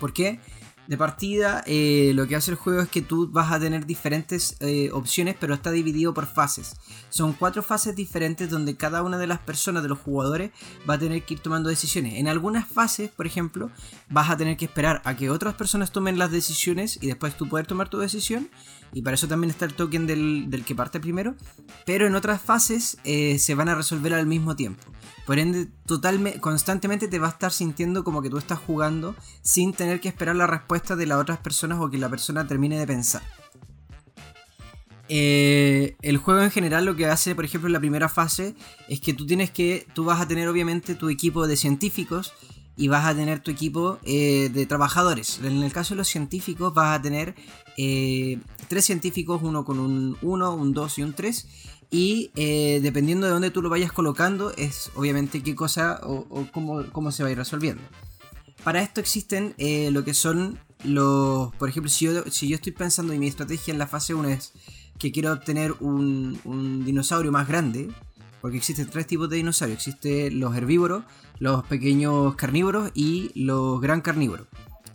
¿Por qué? De partida, eh, lo que hace el juego es que tú vas a tener diferentes eh, opciones, pero está dividido por fases. Son cuatro fases diferentes donde cada una de las personas, de los jugadores, va a tener que ir tomando decisiones. En algunas fases, por ejemplo, vas a tener que esperar a que otras personas tomen las decisiones y después tú poder tomar tu decisión. Y para eso también está el token del, del que parte primero. Pero en otras fases eh, se van a resolver al mismo tiempo. Por ende, totalmente, constantemente te va a estar sintiendo como que tú estás jugando sin tener que esperar la respuesta de las otras personas o que la persona termine de pensar. Eh, el juego en general lo que hace, por ejemplo, en la primera fase es que tú tienes que, tú vas a tener obviamente tu equipo de científicos y vas a tener tu equipo eh, de trabajadores. En el caso de los científicos vas a tener eh, tres científicos, uno con un 1, un 2 y un 3. Y eh, dependiendo de dónde tú lo vayas colocando, es obviamente qué cosa o, cómo, cómo, se va a ir resolviendo. Para esto existen lo que son los. Por ejemplo, si yo, si yo estoy pensando y mi estrategia en la fase 1 es que quiero obtener un, un dinosaurio más grande, porque existen tres tipos de dinosaurios: existen los herbívoros, los pequeños carnívoros y los gran carnívoros.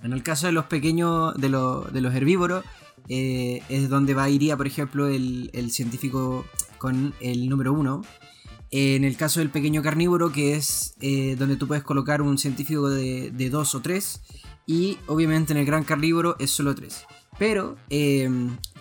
En el caso de los pequeños, de, de los herbívoros, eh, es donde va iría, por ejemplo, el, el científico con el número 1. En el caso del pequeño carnívoro, que es eh, donde tú puedes colocar un científico de 2 o 3. Y obviamente en el gran carnívoro es solo 3. Pero eh,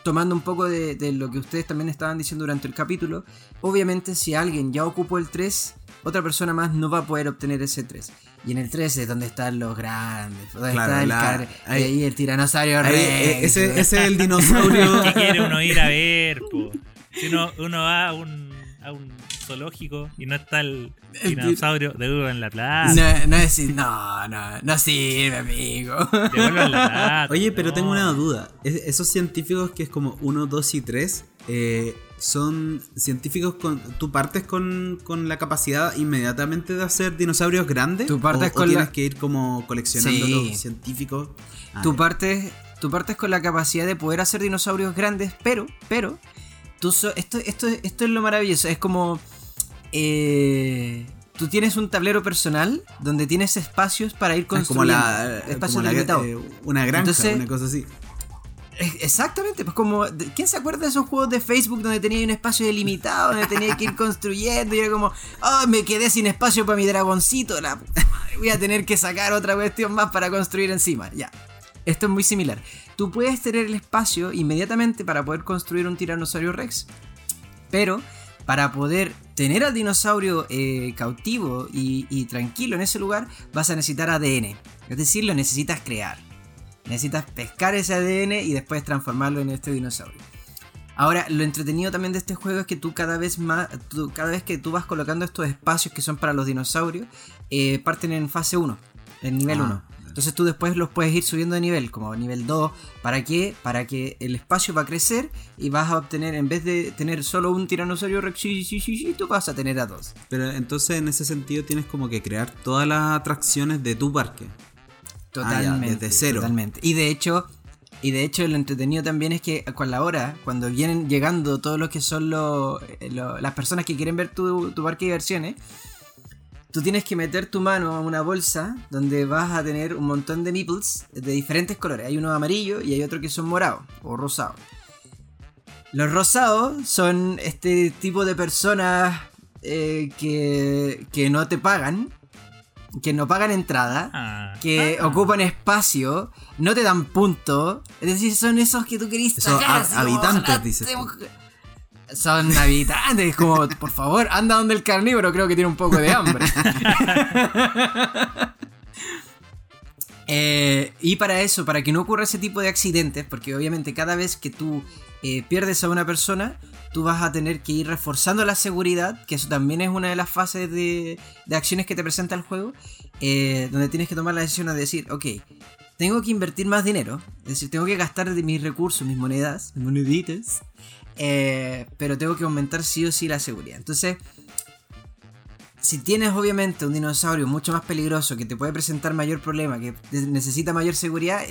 tomando un poco de, de, lo que ustedes también estaban diciendo durante el capítulo, obviamente si alguien ya ocupó el 3, otra persona más no va a poder obtener ese 3. Y en el 3 es donde están los grandes, donde está el, car ahí, ahí el tiranosaurio ahí, Rex. Ese, ese, es el dinosaurio. ¿Qué quiere uno ir a ver? Po? Si uno, uno va a un, a un zoológico y no está el dinosaurio de Hugo en la plaza. No, no es no, no, no sirve, amigo. La plata. Oye, pero no. tengo una duda. Es- esos científicos que es como 1, 2 y 3, eh, son científicos con. ¿Tú partes con, con la capacidad inmediatamente de hacer dinosaurios grandes? Tú partes ¿O, o con la- tienes que ir como coleccionando Sí. los científicos? Ah, Tú partes, tú partes con la capacidad de poder hacer dinosaurios grandes, pero, pero, tú so- esto, esto, esto es lo maravilloso. Es como, eh, tú tienes un tablero personal donde tienes espacios para ir Ah, como construyendo. la, espacios como la- delimitados. eh, una granja, Entonces- una cosa así. Es- Exactamente, pues como, ¿quién se acuerda de esos juegos de Facebook donde tenía un espacio delimitado, donde tenía que ir construyendo y era como, oh, me quedé sin espacio para mi dragoncito, la puta madre, voy a tener que sacar otra cuestión más para construir encima, ya. Esto es muy similar. Tú puedes tener el espacio inmediatamente para poder construir un tiranosaurio rex, pero para poder tener al dinosaurio eh, cautivo y, y tranquilo en ese lugar, vas a necesitar ADN. Es decir, lo necesitas crear. Necesitas pescar ese ADN y después transformarlo en este dinosaurio. Ahora, lo entretenido también de este juego es que tú cada vez más, tú- cada vez que tú vas colocando estos espacios que son para los dinosaurios, eh, parten en fase 1, en nivel Ah, 1. Entonces tú después los puedes ir subiendo de nivel, como nivel 2. ¿Para qué? Para que el espacio va a crecer y vas a obtener, en vez de tener solo un tiranosaurio rex, tú vas a tener a dos. Pero entonces en ese sentido tienes como que crear todas las atracciones de tu parque. Totalmente. Ah, ya, desde cero. Totalmente. Y de hecho, y de hecho lo entretenido también es que con la hora, cuando vienen llegando todos los que son eh, lo- las personas que quieren ver tu, tu parque de diversiones, tú tienes que meter tu mano a una bolsa donde vas a tener un montón de meeples de diferentes colores. Hay uno amarillo y hay otro que son morados o rosados. Los rosados son este tipo de personas eh, que, que no te pagan, que no pagan entrada Ah. que ocupan espacio, no te dan punto. Es decir, son esos que tú querís como, habitantes, dices tú. Son habitantes, como, por favor, anda donde el carnívoro, creo que tiene un poco de hambre. Eh, y para eso, para que no ocurra ese tipo de accidentes, porque obviamente cada vez que tú eh, pierdes a una persona, tú vas a tener que ir reforzando la seguridad, que eso también es una de las fases de, de acciones que te presenta el juego, eh, donde tienes que tomar la decisión de decir, ok, tengo que invertir más dinero, es decir, tengo que gastar de mis recursos, mis monedas, mis moneditas, eh, pero tengo que aumentar sí o sí la seguridad. Entonces, si tienes obviamente un dinosaurio mucho más peligroso que te puede presentar mayor problema, que necesita mayor seguridad,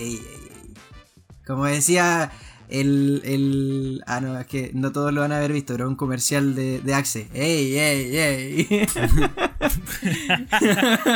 como decía el, el... Ah, no, es que no todos lo van a haber visto, pero un comercial de, de Axe. ¡Ey, ey, ey!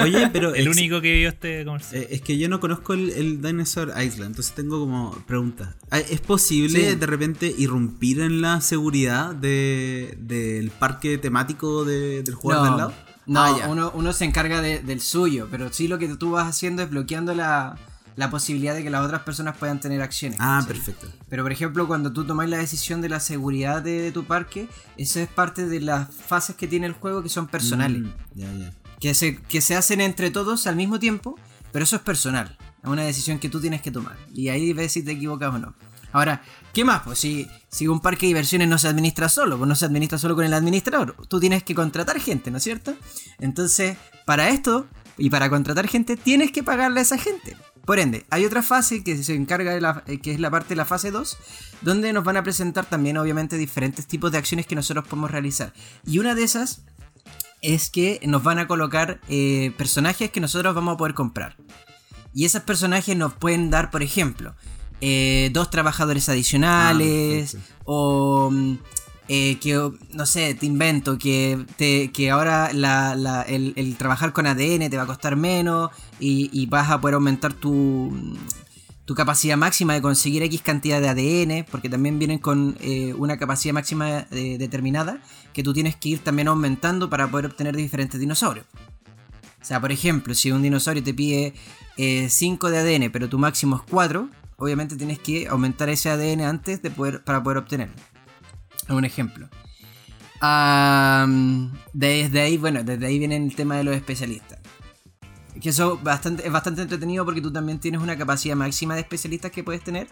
Oye, pero El ex- único que vio este comercial. eh, es que yo no conozco el, el Dinosaur Island, entonces tengo como preguntas. Ah, ¿Es posible Sí. de repente irrumpir en la seguridad de- del parque temático de- del jugador del lado? no, Ah, ya. uno, uno se encarga de- del suyo, pero sí lo que tú vas haciendo es bloqueando la, la posibilidad de que las otras personas puedan tener acciones. Ah, perfecto. Pero por ejemplo, cuando tú tomas la decisión de la seguridad de, de tu parque, eso es parte de las fases que tiene el juego que son personales. Mm, ya, ya. Que, se, que se hacen entre todos al mismo tiempo, pero eso es personal. Es una decisión que tú tienes que tomar. Y ahí ves si te equivocas o no. Ahora, ¿qué más? Pues si, si un parque de diversiones no se administra solo, pues no se administra solo con el administrador. Tú tienes que contratar gente, ¿no es cierto? Entonces, para esto y para contratar gente, tienes que pagarle a esa gente. Por ende, hay otra fase que se encarga de la, eh, que es la parte de la fase 2, donde nos van a presentar también, obviamente, diferentes tipos de acciones que nosotros podemos realizar. Y una de esas es que nos van a colocar eh, personajes que nosotros vamos a poder comprar. Y esos personajes nos pueden dar, por ejemplo, eh, dos trabajadores adicionales, Ah, perfecto. o mm, eh, que, no sé, te invento, que, que ahora el, trabajar con ADN te va a costar menos y, vas a poder aumentar tu, tu capacidad máxima de conseguir X cantidad de ADN, porque también vienen con eh, una capacidad máxima eh, determinada que tú tienes que ir también aumentando para poder obtener diferentes dinosaurios. O sea, por ejemplo, si un dinosaurio te pide 5 de ADN, pero tu máximo es 4, obviamente tienes que aumentar ese ADN antes de poder, para poder obtenerlo. Un ejemplo. desde ahí, bueno, desde ahí viene el tema de los especialistas. Que eso bastante, es bastante entretenido porque tú también tienes una capacidad máxima de especialistas que puedes tener.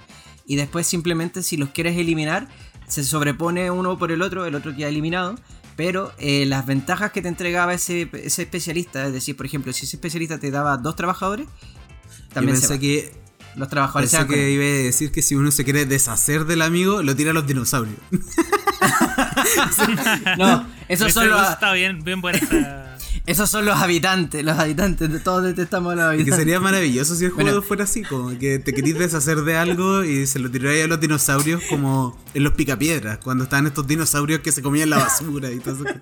Y después simplemente si los quieres eliminar, se sobrepone uno por el otro, el otro queda eliminado. Pero eh, las ventajas que te entregaba ese, ese, especialista, es decir, por ejemplo, si ese especialista te daba dos trabajadores, también pensé que los trabajadores pensé que iba a decir que si uno se quiere deshacer del amigo, lo tira a los dinosaurios. no, esos son los. Está bien, bien buena Esos son los habitantes, los habitantes, de todos detestamos a los habitantes. que sería maravilloso si el juego fuera así, como que te querís deshacer de algo y se lo tiráis a los dinosaurios como en los picapiedras, cuando estaban estos dinosaurios que se comían la basura y todo eso.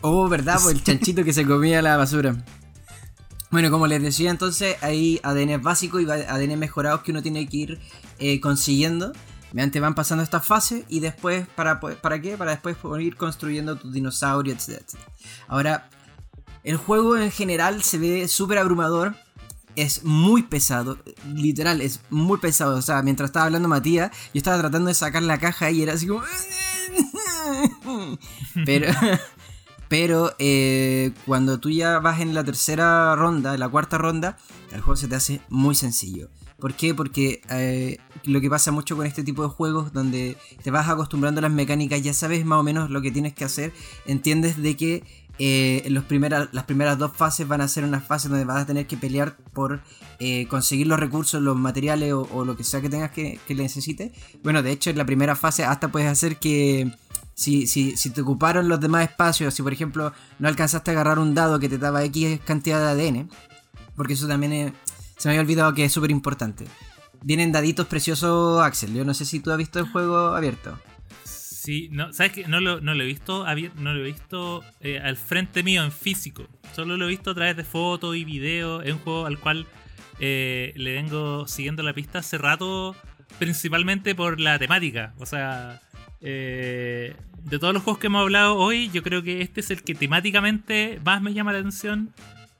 Oh, ¿verdad? Pues el chanchito que se comía la basura. Bueno, como les decía entonces, hay ADN básicos y ADN mejorados que uno tiene que ir eh, consiguiendo Mediante van pasando estas fases y después, ¿para, ¿para qué? Para después ir construyendo tu dinosaurio, etc. Ahora, el juego en general se ve súper abrumador. Es muy pesado, literal, es muy pesado. O sea, mientras estaba hablando Matías, yo estaba tratando de sacar la caja y era así como. Pero, pero eh, cuando tú ya vas en la tercera ronda, en la cuarta ronda, el juego se te hace muy sencillo. ¿Por qué? Porque eh, lo que pasa mucho con este tipo de juegos donde te vas acostumbrando a las mecánicas, ya sabes más o menos lo que tienes que hacer, entiendes de que eh, los primeras, las primeras dos fases van a ser unas fases donde vas a tener que pelear por eh, conseguir los recursos, los materiales o, lo que sea que tengas que, que necesites. Bueno, de hecho en la primera fase hasta puedes hacer que... Si, si, si, te ocuparon los demás espacios, si por ejemplo no alcanzaste a agarrar un dado que te daba X cantidad de ADN, porque eso también es, se me había olvidado que es súper importante. Vienen daditos preciosos, Axel. Yo no sé si tú has visto el juego abierto. Sí, no, ¿sabes qué? No lo, no lo he visto, no lo he visto eh, al frente mío en físico. Solo lo he visto a través de fotos y videos. Es un juego al cual eh, le vengo siguiendo la pista hace rato, principalmente por la temática. O sea, eh, de todos los juegos que hemos hablado hoy, yo creo que este es el que temáticamente más me llama la atención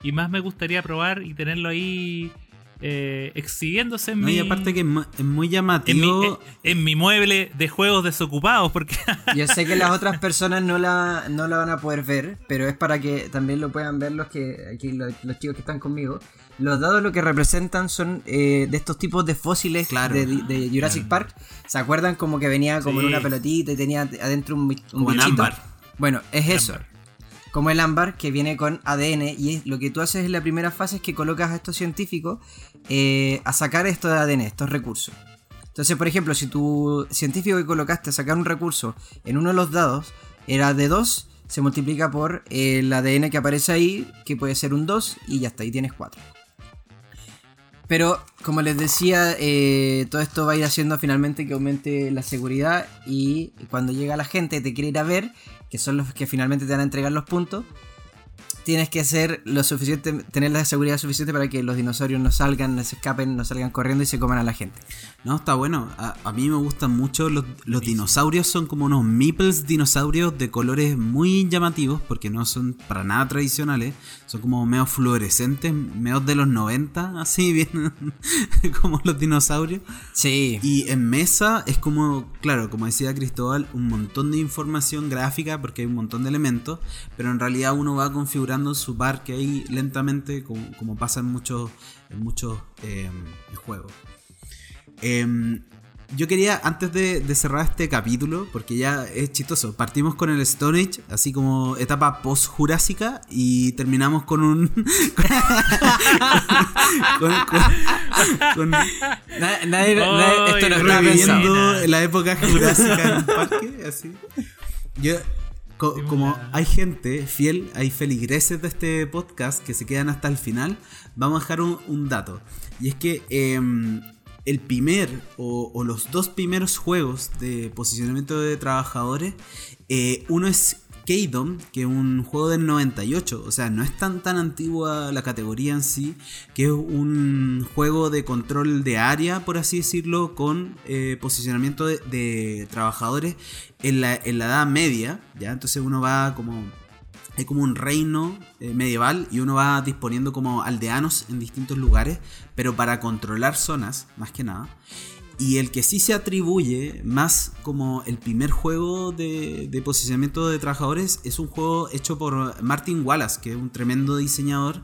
y más me gustaría probar y tenerlo ahí eh, exhibiéndose en mi. Y aparte que es muy llamativo. En mi, mueble de juegos desocupados, porque. Yo sé que las otras personas no la, no la van a poder ver, pero es para que también lo puedan ver los que aquí los, chicos que están conmigo. Los dados lo que representan son eh, de estos tipos de fósiles de, Jurassic Park. ¿Se acuerdan como que venía como en una pelotita y tenía adentro un, un Ámbar. Bueno, es eso como el ámbar, que viene con ADN, y lo que tú haces en la primera fase es que colocas a estos científicos eh, a sacar esto de ADN, estos recursos. Entonces, por ejemplo, si tu científico que colocaste a sacar un recurso en uno de los dados era de 2, se multiplica por el ADN que aparece ahí, que puede ser un 2, y ya está, ahí tienes 4. Pero, como les decía, eh, todo esto va a ir haciendo finalmente que aumente la seguridad y cuando llega la gente te quiere ir a ver, que son los que finalmente te van a entregar los puntos, tienes que hacer lo suficiente, tener la seguridad suficiente para que los dinosaurios no salgan, no se escapen, no salgan corriendo y se coman a la gente. No, está bueno. A, mí me gustan mucho los, dinosaurios, son como unos meeples dinosaurios de colores muy llamativos, porque no son para nada tradicionales, son como medio fluorescentes, medio de los 90, así bien como los dinosaurios. Sí. Y en mesa es como, claro, como decía Cristóbal, un montón de información gráfica, porque hay un montón de elementos, pero en realidad uno va configurando su parque ahí lentamente, como, pasa en muchos, en muchos em, juegos. Em, yo quería, antes de, cerrar este capítulo, porque ya es chistoso, partimos con el Stone Age, así como etapa post-jurásica, y terminamos con un. con, nadie, esto no reviviendo la época jurásica en un parque, así. Yo, como hay gente fiel, hay feligreses de este podcast que se quedan hasta el final, vamos a dejar un, dato. Y es que em, el primer o, los dos primeros juegos de posicionamiento de trabajadores, eh, uno es Keydom, que es un juego del 98, o sea, no es tan tan antigua la categoría en sí, que es un juego de control de área, por así decirlo, con eh, posicionamiento de, de trabajadores en la, en la Edad Media, ¿ya? Entonces uno va como hay como un reino eh, medieval y uno va disponiendo como aldeanos en distintos lugares, pero para controlar zonas, más que nada. Y el que sí se atribuye más como el primer juego de, de posicionamiento de trabajadores es un juego hecho por Martin Wallace, que es un tremendo diseñador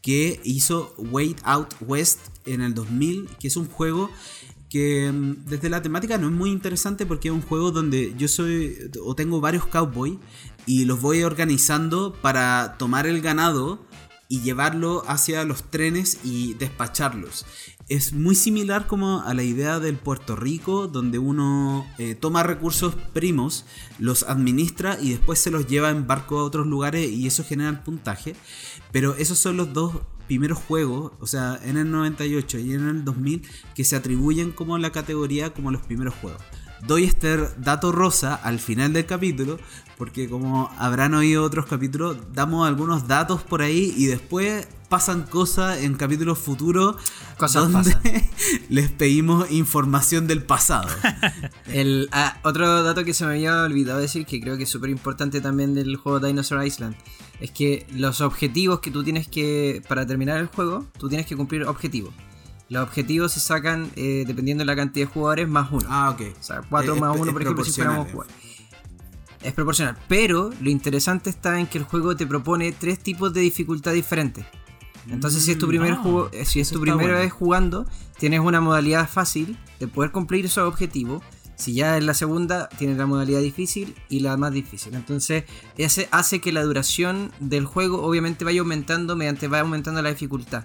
que hizo Wait Out West en el 2000, que es un juego que mm, desde la temática no es muy interesante porque es un juego donde yo soy o tengo varios cowboys y los voy organizando para tomar el ganado y llevarlo hacia los trenes y despacharlos. Es muy similar como a la idea del Puerto Rico, donde uno eh, toma recursos primos, los administra y después se los lleva en barco a otros lugares y eso genera el puntaje. Pero esos son los dos primeros juegos, o sea, en el 98 y en el 2000, que se atribuyen como la categoría como los primeros juegos. Doy este dato rosa al final del capítulo, porque como habrán oído otros capítulos, damos algunos datos por ahí y después pasan cosas en capítulos futuros Cosas donde pasan. les pedimos información del pasado. El, ah, otro dato que se me había olvidado decir, que creo que es súper importante también del juego Dinosaur Island, es que los objetivos que tú tienes que, para terminar el juego, tú tienes que cumplir objetivos. Los objetivos se sacan eh, dependiendo de la cantidad de jugadores más uno. Ah, ok. O sea, 4 Es- más es 1, por ejemplo, si fuéramos proporcional, jugar. Es proporcional. Pero lo interesante está en que el juego te propone tres tipos de dificultad diferentes. Entonces, si es tu primer ah, juego, eh, si es tu primera bueno. vez jugando, tienes una modalidad fácil de poder cumplir esos objetivos. Si ya es la segunda, tienes la modalidad difícil y la más difícil. Entonces, ese hace que la duración del juego obviamente vaya aumentando mediante va aumentando la dificultad.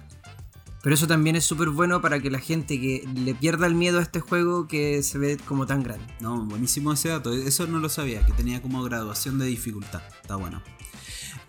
Pero eso también es súper bueno para que la gente que le pierda el miedo a este juego que se ve como tan grande. No, buenísimo ese dato. Eso no lo sabía, que tenía como graduación de dificultad. Está bueno.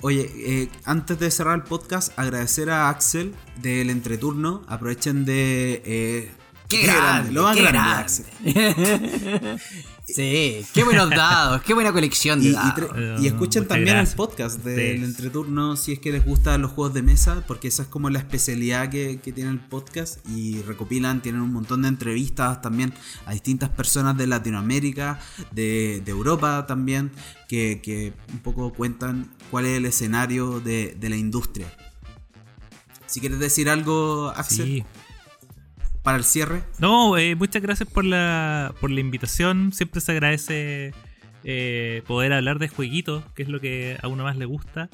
Oye, eh, antes de cerrar el podcast, agradecer a Axel del entreturno. Aprovechen de. eh, ¡Qué grande! Lo más grande, grande. Axel. sí, qué buenos dados, qué buena colección de Y, y dados. y escuchen muchas también gracias. el podcast del Sí. entreturno si es que les gustan los juegos de mesa, porque esa es como la especialidad que, que tiene el podcast. Y recopilan, tienen un montón de entrevistas también a distintas personas de Latinoamérica, de, de Europa también, que, que un poco cuentan cuál es el escenario de, de la industria. Si quieres decir algo, Axel, Sí. Para el cierre. No, eh, muchas gracias por la, por la invitación. Siempre se agradece eh, poder hablar de jueguitos, que es lo que a uno más le gusta.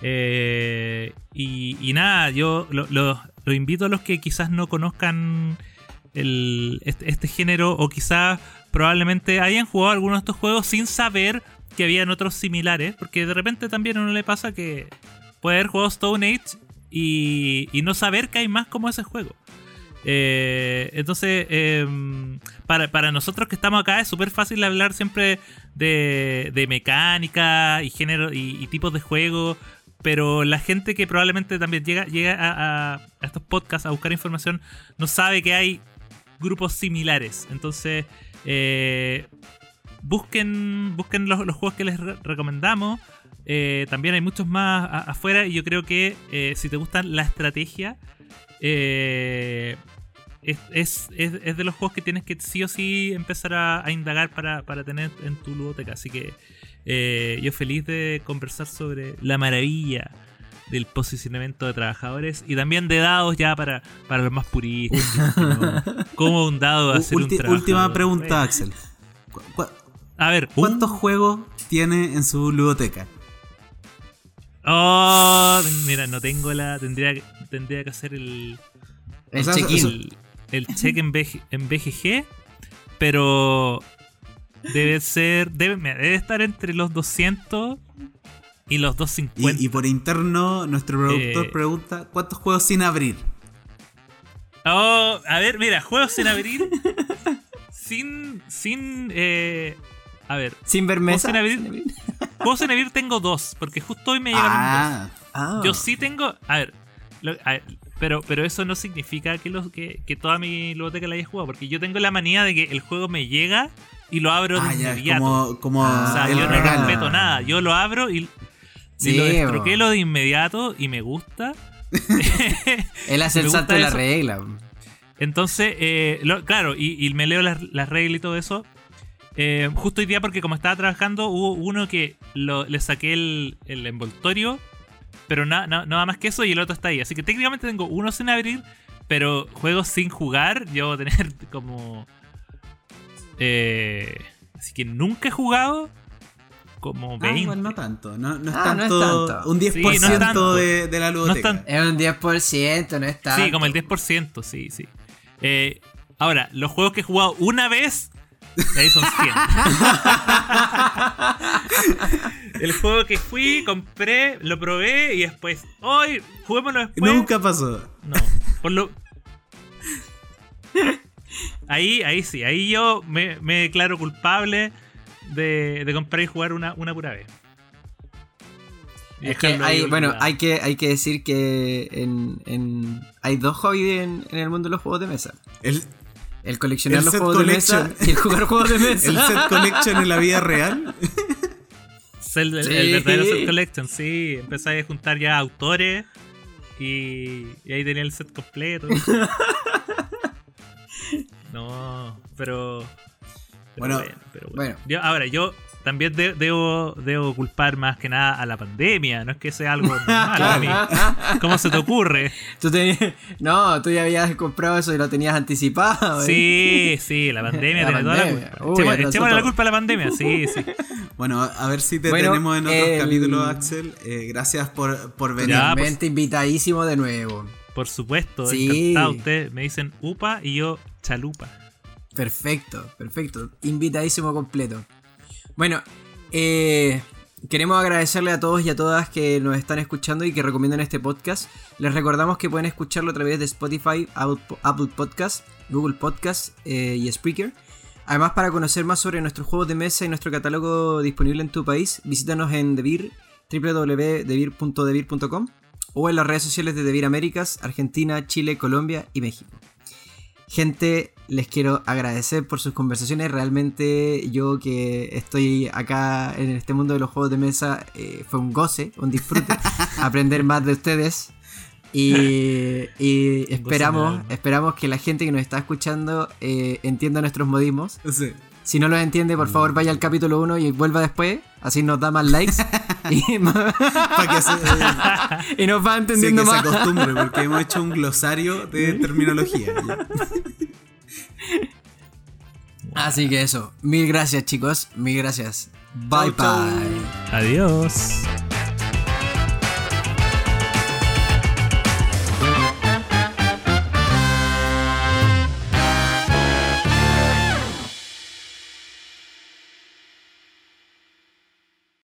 Eh, y, nada, yo lo, invito a los que quizás no conozcan este, este género o quizás probablemente hayan jugado algunos de estos juegos sin saber que habían otros similares, porque de repente también a uno le pasa que puede haber jugado Stone Age y, y no saber que hay más como ese juego. Eh, entonces, em, para, para nosotros que estamos acá es súper fácil hablar siempre de, de mecánica y género y, tipos de juego. Pero la gente que probablemente también llega, llega a, estos podcasts a buscar información no sabe que hay grupos similares. Entonces, eh, busquen, busquen los, juegos que les re- recomendamos. Eh, también hay muchos más afuera y yo creo que eh, si te gustan la estrategia, eh, es, es- es- es de los juegos que tienes que sí o sí empezar a, a indagar para, para tener en tu ludoteca. Así que eh, yo feliz de conversar sobre la maravilla del posicionamiento de trabajadores y también de dados ya para, para los más puristas. ¿no? ¿Cómo un dado va a ser un trabajador? última pregunta. Axel. ¿Cu- cu- A ver, ¿Cuántos un- juegos tiene en su ludoteca? Oh, mira, no tengo la. Tendría, que- tendría que hacer el. El o sea, check-in. El, check en, BG en BGG. Pero. Debe ser. Debe, debe estar entre los 200 y los 250. Y, y por interno, nuestro productor Eh. pregunta: ¿cuántos juegos sin abrir? Oh, a ver, mira, juegos sin abrir. sin. Sin. Eh, a ver, Sin ver mesa. sin abrir? sin abrir. juegos sin abrir tengo dos. Porque justo hoy me llegaron dos. Ah, Ah. Yo sí tengo. A ver. lo- a ver, pero, pero eso no significa que, los, que, que toda mi biblioteca la haya jugado. Porque yo tengo la manía de que el juego me llega y lo abro de Ah, ya, es inmediato. como, como Ah, o sea, yo no respeto nada. Yo lo abro y, y Sí, lo bo. destroquelo de inmediato y me gusta. Él hace el salto de la eso. regla. Entonces, eh, lo- claro, y, y me leo las, las reglas y todo eso. Eh, justo hoy día, porque como estaba trabajando, hubo uno que lo- le saqué el, el envoltorio, pero na- na- nada más que eso, y el otro está ahí. Así que técnicamente tengo uno sin abrir, pero juegos sin jugar, yo voy a tener como. eh, así que nunca he jugado como Ah, 20. igual no tanto. No, no es, Ah, no es tanto, tanto. Un 10% Sí, no es tanto. de, de la ludoteca. tanto. Es un 10%, no está. Sí, como el 10%, sí, sí. Eh, ahora, los juegos que he jugado una vez, de ahí son 100. el juego que fui, compré, lo probé y después, hoy, juguémoslo después. Nunca pasó. No, por lo... Ahí, ahí sí, ahí yo me, me declaro culpable de, de comprar y jugar una, una pura vez. Es que hay, bueno, hay que, hay que decir que en, en- hay dos hobbies en, en el mundo de los juegos de mesa. El, El coleccionar El los juegos de mesa y el jugar juegos de mesa. el set collection en la vida real. El, el- Sí. el verdadero set collection, sí. Empecé a juntar ya autores y, y ahí tenía el set completo. no, pero. pero Bueno, pero bueno. Yo- ahora, yo también de- debo, debo culpar más que nada a la pandemia. No es que sea algo normal a mí. ¿Cómo se te ocurre? Tú tenías, no, tú ya habías comprado eso y lo tenías anticipado. ¿eh? Sí, sí, la pandemia La tiene toda la pandemia. culpa. Uy, Echemos- la culpa a la pandemia, sí, sí. Bueno, a ver si te Bueno, tenemos en otros el- capítulos, Axel. Eh, gracias por, por venir. Ya, pues. Invitadísimo de nuevo. Por supuesto, Sí. encantado. Ustedes me dicen upa y yo chalupa. Perfecto, perfecto. Invitadísimo completo. Bueno, eh, queremos agradecerle a todos y a todas que nos están escuchando y que recomiendan este podcast. Les recordamos que pueden escucharlo a través de Spotify, Apple Podcast, Google Podcast eh, y Spreaker. Además, para conocer más sobre nuestros juegos de mesa y nuestro catálogo disponible en tu país, visítanos en Devir, www.devir.devir.com o en las redes sociales de Devir Américas, Argentina, Chile, Colombia y México. Gente, les quiero agradecer por sus conversaciones. Realmente yo que estoy acá en este mundo de los juegos de mesa eh, fue un goce, un disfrute aprender más de ustedes. Y, y esperamos, esperamos que la gente que nos está escuchando eh, entienda nuestros modismos. Sí. Si no los entiende, por favor vaya al capítulo 1 y vuelva después. Así nos da más likes y, que se, eh, y nos va sí, entendiendo que se más. acostumbre, porque hemos hecho un glosario de terminología. Así que eso. Mil gracias, chicos. Mil gracias. Bye Chau, chau. bye. Adiós.